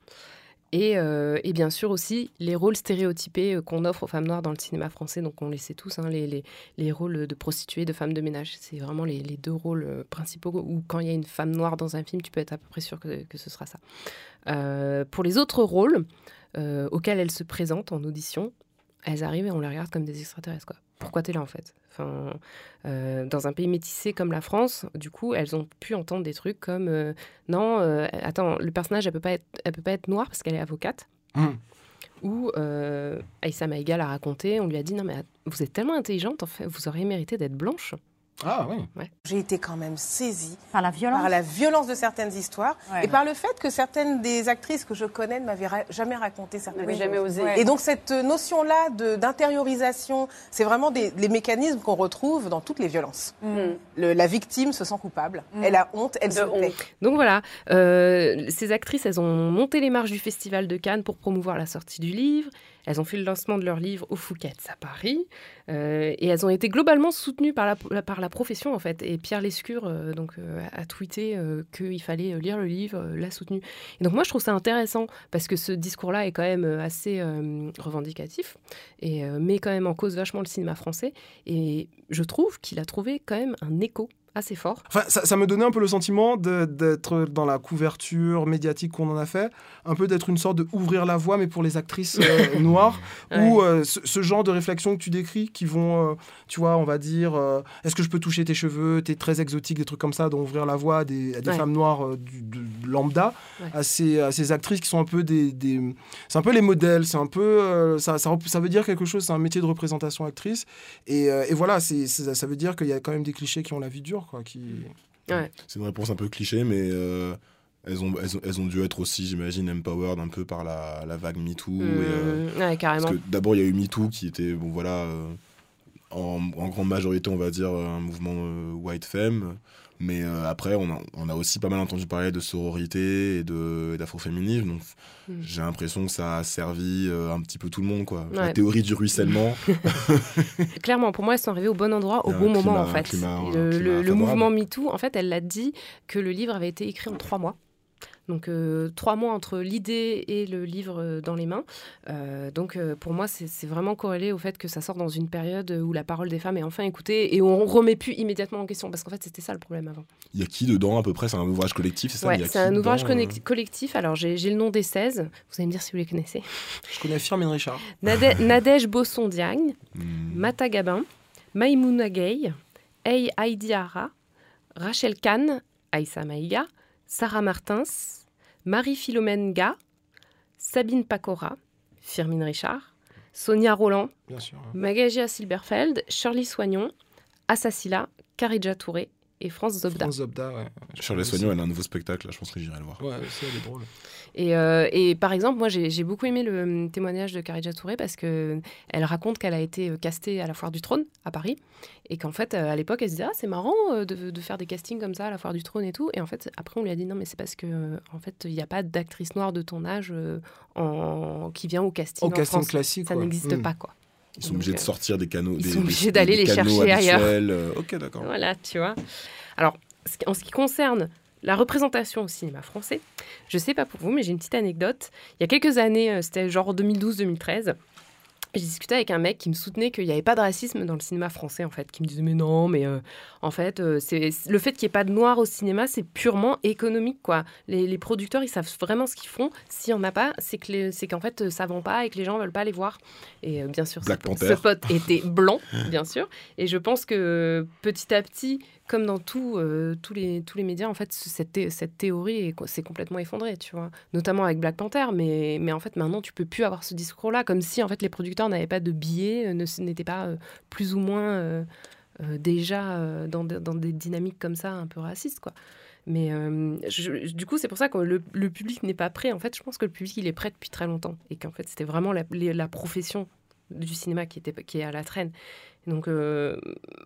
Euh, et, bien sûr aussi les rôles stéréotypés euh, qu'on offre aux femmes noires dans le cinéma français. Donc on les sait tous, hein, les, les, rôles de prostituées, de femmes de ménage. C'est vraiment les, deux rôles euh, principaux où quand il y a une femme noire dans un film, tu peux être à peu près sûr que, ce sera ça. pour les autres rôles auxquels elles se présentent en audition, elles arrivent et on les regarde comme des extraterrestres. Quoi. Pourquoi t'es là en fait? Enfin, euh, Dans un pays métissé comme la France, du coup, elles ont pu entendre des trucs comme euh, non, euh, attends, le personnage elle peut pas être, elle peut pas être noire parce qu'elle est avocate. Mmh. Ou Aïssa Maïga l'a raconté, on lui a dit non mais vous êtes tellement intelligente, en fait, vous auriez mérité d'être blanche. Ah oui. J'ai été quand même saisie par la violence, par la violence de certaines histoires et par le fait que certaines des actrices que je connais ne m'avaient jamais raconté certaines choses. jamais osé. Et donc cette notion-là d'intériorisation, c'est vraiment des, les mécanismes qu'on retrouve dans toutes les violences. Mm. la victime se sent coupable, mm. elle a honte, elle se honte. Donc voilà, euh, ces actrices, elles ont monté les marches du Festival de Cannes pour promouvoir la sortie du livre. Elles ont fait le lancement de leur livre au Fouquet's à Paris euh, et elles ont été globalement soutenues par la, par la profession en fait. Et Pierre Lescure euh, donc, euh, a tweeté qu'il fallait lire le livre, l'a soutenu. Et donc moi je trouve ça intéressant parce que ce discours-là est quand même assez revendicatif et met quand même en cause vachement le cinéma français. Et je trouve qu'il a trouvé quand même un écho assez fort. Enfin, ça, me donnait un peu le sentiment d'être dans la couverture médiatique qu'on en a fait, un peu d'être une sorte de ouvrir la voie, mais pour les actrices euh, <laughs> noires, ou euh, ce, genre de réflexion que tu décris, qui vont, euh, tu vois, on va dire, est-ce que je peux toucher tes cheveux, t'es très exotique, des trucs comme ça, d'ouvrir la voie à des, femmes noires du, de lambda, à, ces, à, ces, actrices qui sont un peu des, c'est un peu les modèles, c'est un peu, ça, ça, veut dire quelque chose, c'est un métier de représentation actrice, et, et voilà, c'est ça veut dire qu'il y a quand même des clichés qui ont la vie dure qui... C'est une réponse un peu cliché, mais euh, elles, ont, elles, ont, dû être aussi, j'imagine, empowered un peu par la, la vague MeToo. Mmh. Euh, carrément. Parce que d'abord, il y a eu MeToo qui était, bon voilà, euh, en, en, grande majorité, on va dire, un mouvement white femme. Mais euh, après, on a, on a, aussi pas mal entendu parler de sororité et d'afroféminisme. Donc hmm. j'ai l'impression que ça a servi euh, un petit peu tout le monde. Quoi. La théorie du ruissellement. <laughs> Clairement, pour moi, elles sont arrivées au bon endroit, au bon moment, en fait. le, le mouvement MeToo, en fait, elle l'a dit que le livre avait été écrit en trois mois. Donc euh, trois mois entre l'idée et le livre euh, dans les mains. Euh, donc pour moi, c'est vraiment corrélé au fait que ça sort dans une période où la parole des femmes est enfin écoutée et où on remet plus immédiatement en question. Parce qu'en fait, c'était ça le problème avant. Il y a qui dedans à peu près? C'est un ouvrage collectif, c'est ça? Ouais, c'est un ouvrage collectif. Alors j'ai le nom des 16. Vous allez me dire si vous les connaissez. Je connais Firmin Richard. <laughs> Nadège Bosson-Diagne, hmm. Mata Gabin, Maïmouna Gay, Ei Aidiara, Rachel Kahn, Aïssa Maïga, Sarah Martins, Marie-Philomène Ga, Sabine Pacora, Firmine Richard, Sonia Roland, Magagia Silberfeld, Shirley Soignon, Assassila, Karidja Touré et France Zobda. France Zobda, ouais. Shirley Soignon, elle a un nouveau spectacle, là, je pense que j'irai le voir. Ouais, c'est elle est drôle. Et, euh, et, par exemple, moi, j'ai beaucoup aimé le hum, témoignage de Karidja Touré parce qu'elle raconte qu'elle a été euh, castée à la Foire du Trône à Paris et qu'en fait, euh, à l'époque, elle se disait ah, c'est marrant de, de, faire des castings comme ça à la Foire du Trône et tout. Et en fait, après, on lui a dit non, mais c'est parce que en fait, il n'y a pas d'actrice noire de ton âge en... qui vient au casting. Au en casting France. classique. Ça n'existe hmm. pas, quoi. Ils sont obligés de sortir des canaux. Ils sont obligés d'aller les chercher ailleurs. ok, d'accord. Voilà, tu vois. Alors, en ce qui concerne la représentation au cinéma français, je sais pas pour vous, mais j'ai une petite anecdote. Il y a quelques années, euh, c'était genre 2012-2013, j'ai discuté avec un mec qui me soutenait qu'il n'y avait pas de racisme dans le cinéma français, en fait, qui me disait mais non, mais euh, en fait, euh, c'est le fait qu'il n'y ait pas de noir au cinéma, c'est purement économique, quoi. Les, producteurs, ils savent vraiment ce qu'ils font. S'il n'y en a pas, c'est que c'est qu'en fait, ça vend pas et que les gens veulent pas les voir. Et bien sûr, ce, ce, pote était blanc, bien sûr. Et je pense que petit à petit, comme dans euh, tous, les, tous les médias, en fait, cette, cette théorie s'est complètement effondrée, tu vois. Notamment avec Black Panther, mais, mais en fait, maintenant, tu peux plus avoir ce discours-là, comme si, en fait, les producteurs n'avaient pas de billets, euh, n'étaient pas euh, plus ou moins déjà dans, dans, des dynamiques comme ça, un peu racistes, quoi. Mais du coup, c'est pour ça que le, le public n'est pas prêt. En fait, je pense que le public, il est prêt depuis très longtemps. Et qu'en fait, c'était vraiment la profession du cinéma qui, était, qui est à la traîne. Donc, euh,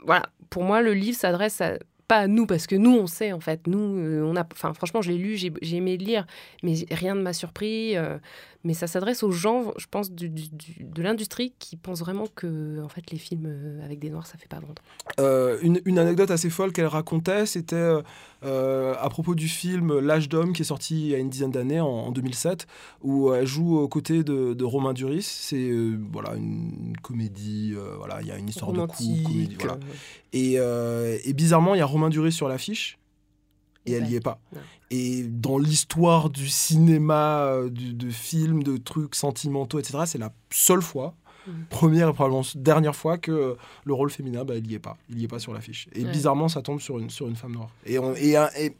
voilà. Pour moi, le livre s'adresse à- pas à nous, parce que nous, on sait, en fait. Nous, euh, on a... Franchement, je l'ai lu, j'ai j'ai aimé le lire, mais rien ne m'a surpris. euh, mais ça s'adresse aux gens, je pense, du- du- du- de l'industrie qui pensent vraiment que, en fait, les films euh, avec des noirs, ça fait pas vendre. Euh, une, une anecdote assez folle qu'elle racontait, c'était euh, à propos du film L'âge d'homme qui est sorti il y a une dizaine d'années, en, en 2007, où elle joue aux côtés de, de Romain Duris. C'est euh, voilà, une, comédie, voilà, il y a une histoire de Romantique, couple, comédie, voilà. euh, Et, et bizarrement, il y a Romain Duris sur l'affiche. Et elle bah, n'y est pas. non. Et dans l'histoire du cinéma, euh, du- de films, de trucs sentimentaux, etc., c'est la seule fois, Mhm. première et probablement dernière fois que le rôle féminin, bah, il n'y est pas. Il n'y est pas sur l'affiche. Et Ouais. bizarrement, ça tombe sur une, sur une femme noire. Et, on- et, un- et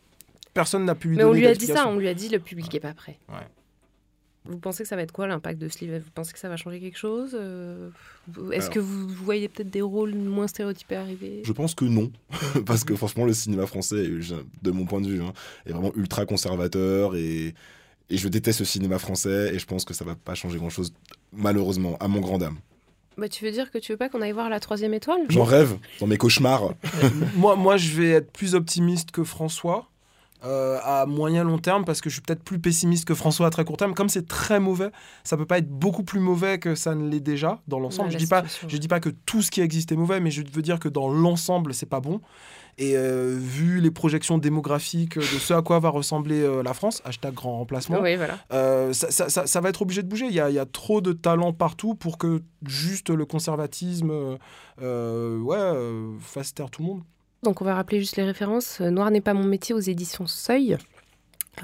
personne n'a pu lui Mais on lui a dit ça, on lui a dit le public n'est pas prêt. Ouais. Vous pensez que ça va être quoi l'impact de ce livre? Vous pensez que ça va changer quelque chose? Euh, Est-ce que vous voyez peut-être des rôles moins stéréotypés arriver? Je pense que non, <laughs> parce que franchement, le cinéma français, de mon point de vue, hein, est vraiment ultra conservateur et, et je déteste le cinéma français et je pense que ça va pas changer grand-chose, malheureusement, à mon grand dame. bah, Tu veux dire que tu veux pas qu'on aille voir la troisième étoile? J'en rêve dans mes cauchemars. <laughs> moi, moi, je vais être plus optimiste que François. Euh, à moyen long terme parce que je suis peut-être plus pessimiste que François à très court terme comme c'est très mauvais ça peut pas être beaucoup plus mauvais que ça ne l'est déjà dans l'ensemble je dis pas je dis pas que tout ce qui existe est mauvais mais je veux dire que dans l'ensemble c'est pas bon et euh, vu les projections démographiques de ce à quoi va ressembler euh, la France hashtag grand remplacement Oui, voilà. euh, ça, ça- ça- ça va être obligé de bouger. Il y a, il y a trop de talent partout pour que juste le conservatisme ouais, fasse taire tout le monde. Donc on va rappeler juste les références. Euh, Noir n'est pas mon métier aux éditions Seuil,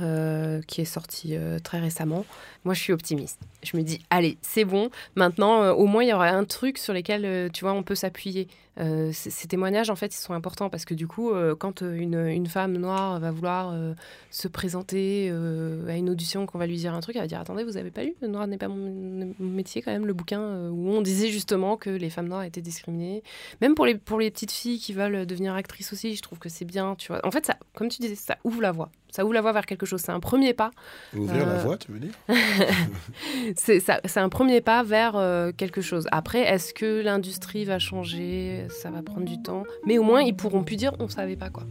euh, qui est sorti euh, très récemment. Moi je suis optimiste. Je me dis, allez, c'est bon. Maintenant, au moins, il y aura un truc sur lequel, tu vois, on peut s'appuyer. Euh, ces témoignages, en fait, ils sont importants parce que du coup, euh, quand euh, une, une femme noire va vouloir euh, se présenter à une audition, qu'on va lui dire un truc, elle va dire, attendez, vous avez pas lu Le Noir n'est pas mon, mon métier, quand même, le bouquin où on disait justement que les femmes noires étaient discriminées. Même pour les, pour les petites filles qui veulent devenir actrices aussi, je trouve que c'est bien, tu vois. En fait, ça, comme tu disais, ça ouvre la voie. Ça ouvre la voie vers quelque chose. C'est un premier pas. Ouvrir la voie, tu veux dire? <laughs> C'est un premier pas vers quelque chose. Après, est-ce que l'industrie va changer? Ça va prendre du temps. Mais au moins, ils pourront plus dire on savait pas quoi.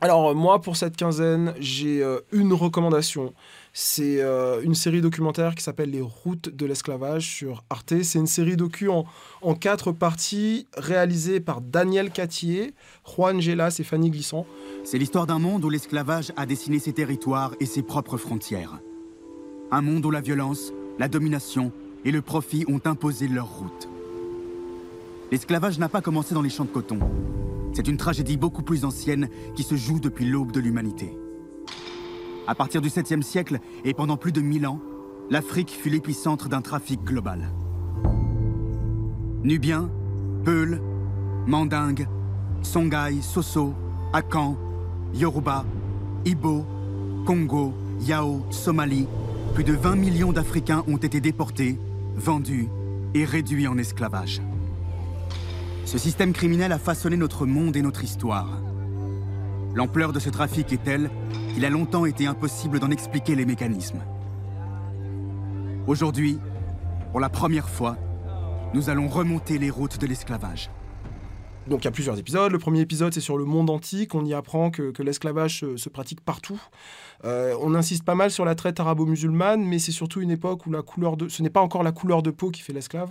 Alors euh, moi, pour cette quinzaine, j'ai euh, une recommandation. C'est euh, une série documentaire qui s'appelle Les routes de l'esclavage sur Arte. C'est une série docu en, quatre parties réalisée par Daniel Cattier, Juan Gelas et Fanny Glissant. C'est l'histoire d'un monde où l'esclavage a dessiné ses territoires et ses propres frontières. Un monde où la violence, la domination et le profit ont imposé leur route. L'esclavage n'a pas commencé dans les champs de coton. C'est une tragédie beaucoup plus ancienne qui se joue depuis l'aube de l'humanité. À partir du 7e siècle et pendant plus de 1000 ans, l'Afrique fut l'épicentre d'un trafic global. Nubiens, Peuls, Mandingues, Songhai, Soso, Akan, Yoruba, Ibo, Congo, Yao, Somalie, plus de 20 millions d'Africains ont été déportés, vendus et réduits en esclavage. Ce système criminel a façonné notre monde et notre histoire. L'ampleur de ce trafic est telle qu'il a longtemps été impossible d'en expliquer les mécanismes. Aujourd'hui, pour la première fois, nous allons remonter les routes de l'esclavage. Donc il y a plusieurs épisodes. Le premier épisode, c'est sur le monde antique. On y apprend que, l'esclavage se, se pratique partout. Euh, on insiste pas mal sur la traite arabo-musulmane, mais c'est surtout une époque où la couleur de... ce n'est pas encore la couleur de peau qui fait l'esclave.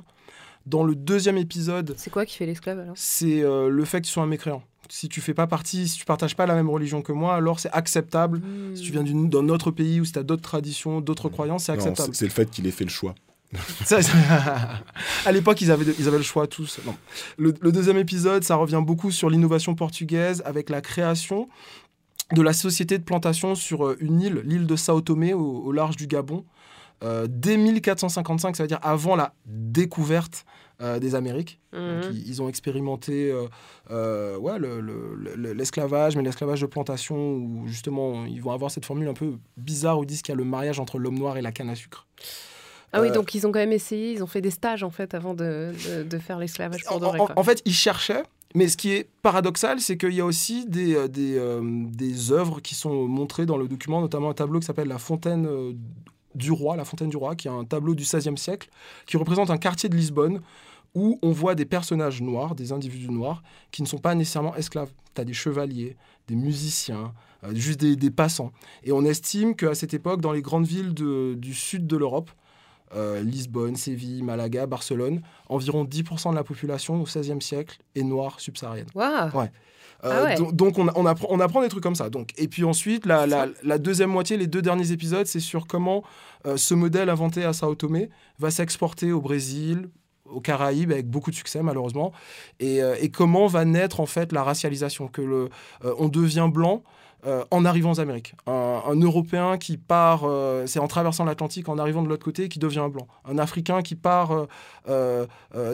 Dans le deuxième épisode, C'est quoi qui fait l'esclave alors? c'est euh, le fait que tu sois un mécréant. Si tu fais pas partie, si tu partages pas la même religion que moi, alors c'est acceptable. Hmm. Si tu viens d'un autre pays où tu as d'autres traditions, d'autres croyances, c'est acceptable. c'est le fait qu'il ait fait le choix. <laughs> Ça, ça- <laughs> à l'époque, ils avaient, ils avaient le choix tous. Non. Le, le deuxième épisode, ça revient beaucoup sur l'innovation portugaise avec la création de la société de plantation sur euh, une île, l'île de Sao Tomé, au, au large du Gabon. Euh, dès 1455, ça veut dire avant la découverte euh, des Amériques. Mhm. Donc, ils, ils ont expérimenté euh, ouais, le- le- le- l'esclavage, mais l'esclavage de plantation, où justement ils vont avoir cette formule un peu bizarre où ils disent qu'il y a le mariage entre l'homme noir et la canne à sucre. Ah oui, donc ils ont quand même essayé, ils ont fait des stages en fait avant de, de- de faire l'esclavage pour de en, vrai. en- quoi. en fait, ils cherchaient, mais ce qui est paradoxal, c'est qu'il y a aussi des, des, euh, des œuvres qui sont montrées dans le document, notamment un tableau qui s'appelle La Fontaine du Roi, la Fontaine du Roi, qui est un tableau du XVIe siècle, qui représente un quartier de Lisbonne où on voit des personnages noirs, des individus noirs, qui ne sont pas nécessairement esclaves. Tu as des chevaliers, des musiciens, euh, juste des, des passants. Et on estime qu'à cette époque, dans les grandes villes de- du sud de l'Europe, euh, Lisbonne, Séville, Malaga, Barcelone, environ 10% de la population au XVIe siècle est noire subsaharienne. Ouais. Euh, Ah ouais. do- Donc on, apprend, on apprend des trucs comme ça. Donc, et puis ensuite, la, la- la deuxième moitié, les deux derniers épisodes, c'est sur comment euh, ce modèle inventé à Sao Tomé va s'exporter au Brésil, aux Caraïbes, avec beaucoup de succès malheureusement, et, euh, et comment va naître en fait la racialisation, que le, euh, on devient blanc. Euh, en arrivant aux Amériques. Un, Européen qui part, euh, c'est en traversant l'Atlantique, en arrivant de l'autre côté, qui devient blanc. Un Africain qui part euh,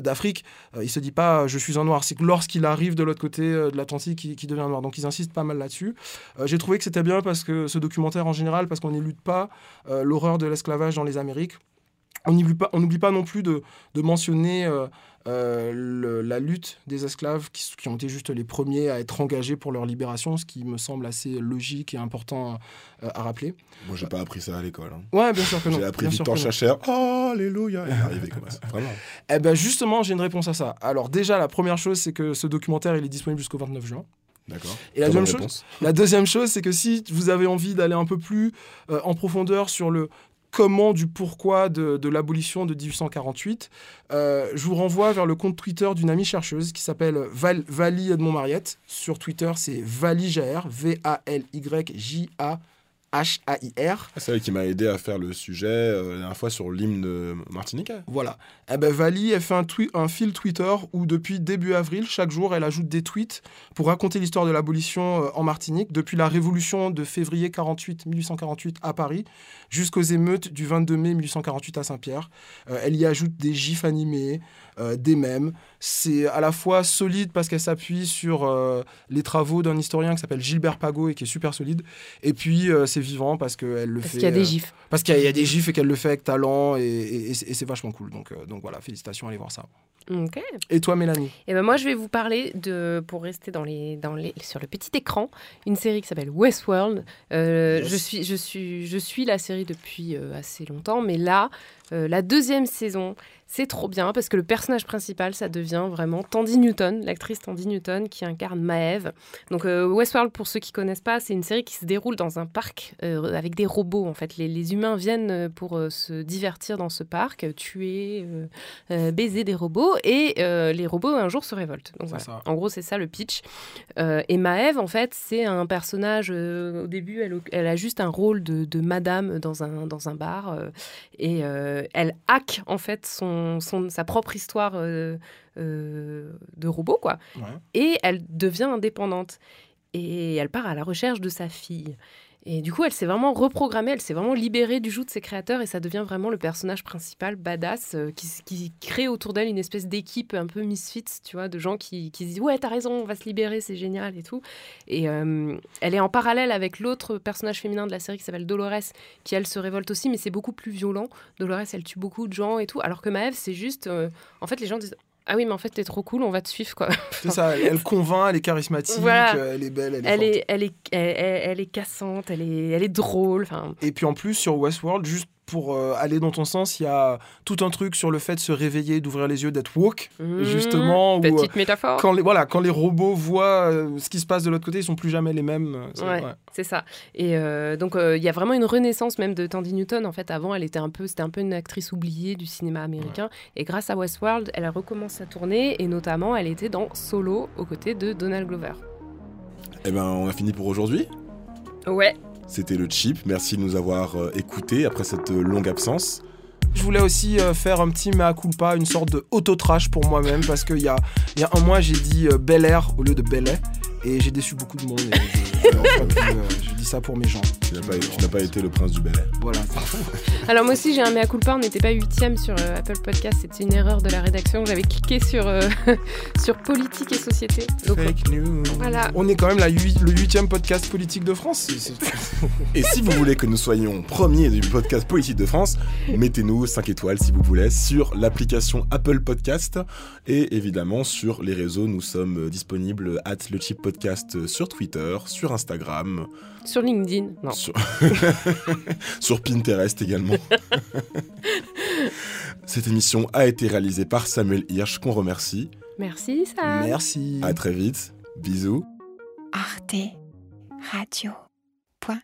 d'Afrique, il se dit pas je suis un noir, c'est lorsqu'il arrive de l'autre côté de l'Atlantique, il, qu'il devient noir. Donc ils insistent pas mal là-dessus. J'ai trouvé que c'était bien parce que ce documentaire en général, parce qu'on n'élude pas l'horreur de l'esclavage dans les Amériques. On n'oublie pas, non plus de, de mentionner euh, euh, le- la lutte des esclaves qui, ont été juste les premiers à être engagés pour leur libération, ce qui me semble assez logique et important euh, à rappeler. Moi, j'ai pas appris ça à l'école. hein. Ouais, bien sûr que non. J'ai appris Victor. Chacher. Oh, alléluia. Arrivé comme ça. Vraiment. Eh ben justement, j'ai une réponse à ça. Alors déjà, la première chose, c'est que ce documentaire, il est disponible jusqu'au 29 juin. D'accord. Et la deuxième, chose, la deuxième chose, c'est que si vous avez envie d'aller un peu plus euh, en profondeur sur le comment du pourquoi de, l'abolition de 1848, euh, je vous renvoie vers le compte Twitter d'une amie chercheuse qui s'appelle Val, Vali Edmond Mariette. Sur Twitter, c'est Vali Jair, V-A-L-Y-J-A. H-A-I-R. C'est elle qui m'a aidé à faire le sujet euh, la dernière fois sur l'hymne Martinique. Voilà. Eh ben, Vali, elle fait un fil Twitter où depuis début avril, chaque jour, elle ajoute des tweets pour raconter l'histoire de l'abolition euh, en Martinique, depuis la révolution de février 48, 1848 à Paris, jusqu'aux émeutes du 22 mai 1848 à Saint-Pierre. Euh, elle y ajoute des gifs animés, euh, des mèmes. C'est à la fois solide parce qu'elle s'appuie sur euh, les travaux d'un historien qui s'appelle Gilbert Pagot et qui est super solide. Et puis euh, c'est vivant parce qu'elle le Parce fait. qu'il y a des gifs. Parce qu'il y, a- il y a des gifs et qu'elle le fait avec talent et, et- et c'est vachement cool. Donc, donc voilà, félicitations, allez voir ça. Ok. Et toi, Mélanie? Et ben moi, je vais vous parler de, pour rester dans les, dans les, sur le petit écran, une série qui s'appelle Westworld. Yes. je, suis, je, suis, je suis la série depuis assez longtemps, mais là, euh, la deuxième saison, c'est trop bien parce que le personnage principal, ça devient vraiment Tandy Newton, l'actrice Tandy Newton qui incarne Maeve. Donc euh, Westworld, pour ceux qui connaissent pas, c'est une série qui se déroule dans un parc euh, avec des robots. En fait, les, les humains viennent pour se divertir dans ce parc, tuer, baiser des robots, et les robots un jour se révoltent. Donc C'est voilà. ça. En gros, c'est ça le pitch. Et Maeve, en fait, c'est un personnage. au début, elle, elle a juste un rôle de, de madame dans un, dans un bar. et euh, elle hack, en fait, son, son- sa propre histoire euh, euh, de robot, quoi. Et elle devient indépendante. Et elle part à la recherche de sa fille. Et du coup, elle s'est vraiment reprogrammée, elle s'est vraiment libérée du joug de ses créateurs et ça devient vraiment le personnage principal, badass, euh, qui, qui crée autour d'elle une espèce d'équipe un peu misfits, tu vois, de gens qui, qui se disent Ouais, t'as raison, on va se libérer, c'est génial et tout. Et euh, elle est en parallèle avec l'autre personnage féminin de la série qui s'appelle Dolores, qui elle se révolte aussi, mais c'est beaucoup plus violent. Dolores, elle tue beaucoup de gens et tout, alors que Maëve, c'est juste. euh, en fait, les gens disent Ah oui, mais en fait, t'es trop cool, on va te suivre, quoi. <laughs> C'est ça, elle, elle <laughs> convainc, elle est charismatique, Voilà. elle est belle, elle est Elle est, elle, est, elle, elle- elle est cassante, elle est, elle est drôle. Et puis en plus, sur Westworld, juste pour euh, aller dans ton sens, il y a tout un truc sur le fait de se réveiller, d'ouvrir les yeux, d'être woke, Mmh, justement. où, petite euh, métaphore. Quand les, voilà, quand les robots voient euh, ce qui se passe de l'autre côté, ils sont plus jamais les mêmes. euh, c'est- Ouais, ça. Et euh, donc euh, il y a vraiment une renaissance même de Tandy Newton. En fait, avant, elle était un peu, c'était un peu une actrice oubliée du cinéma américain. Et grâce à Westworld, elle a recommencé à tourner et notamment, elle était dans Solo aux côtés de Donald Glover. Eh ben, on a fini pour aujourd'hui. Ouais. C'était le chip. Merci de nous avoir euh, écoutés après cette euh, longue absence. Je voulais aussi euh, faire un petit mea culpa, une sorte de auto-trash pour moi-même, parce qu'il y a, y a un mois, j'ai dit Bel Air au lieu de Bel Air, et j'ai déçu beaucoup de monde. Et je, je euh, je dis ça pour mes gens. Tu n'as pas, tu n'as pas été le prince du Bel Air. Voilà. <laughs> Alors moi aussi j'ai un mea culpa, on n'était pas huitième sur euh, Apple Podcast, c'était une erreur de la rédaction. J'avais cliqué sur, euh, <laughs> sur politique et société. Donc, Fake news. Voilà. On est quand même la le huitième podcast politique de France. Et si vous voulez que nous soyons premiers du podcast politique de France, mettez-nous 5 étoiles si vous voulez sur l'application Apple Podcast et évidemment sur les réseaux. Nous sommes disponibles at le chip podcast sur Twitter, sur Instagram, Sur LinkedIn, non. sur, <laughs> sur Pinterest également. <laughs> Cette émission a été réalisée par Samuel Hirsch qu'on remercie. Merci Sam. Merci. À très vite. Bisous. Arte Radio.com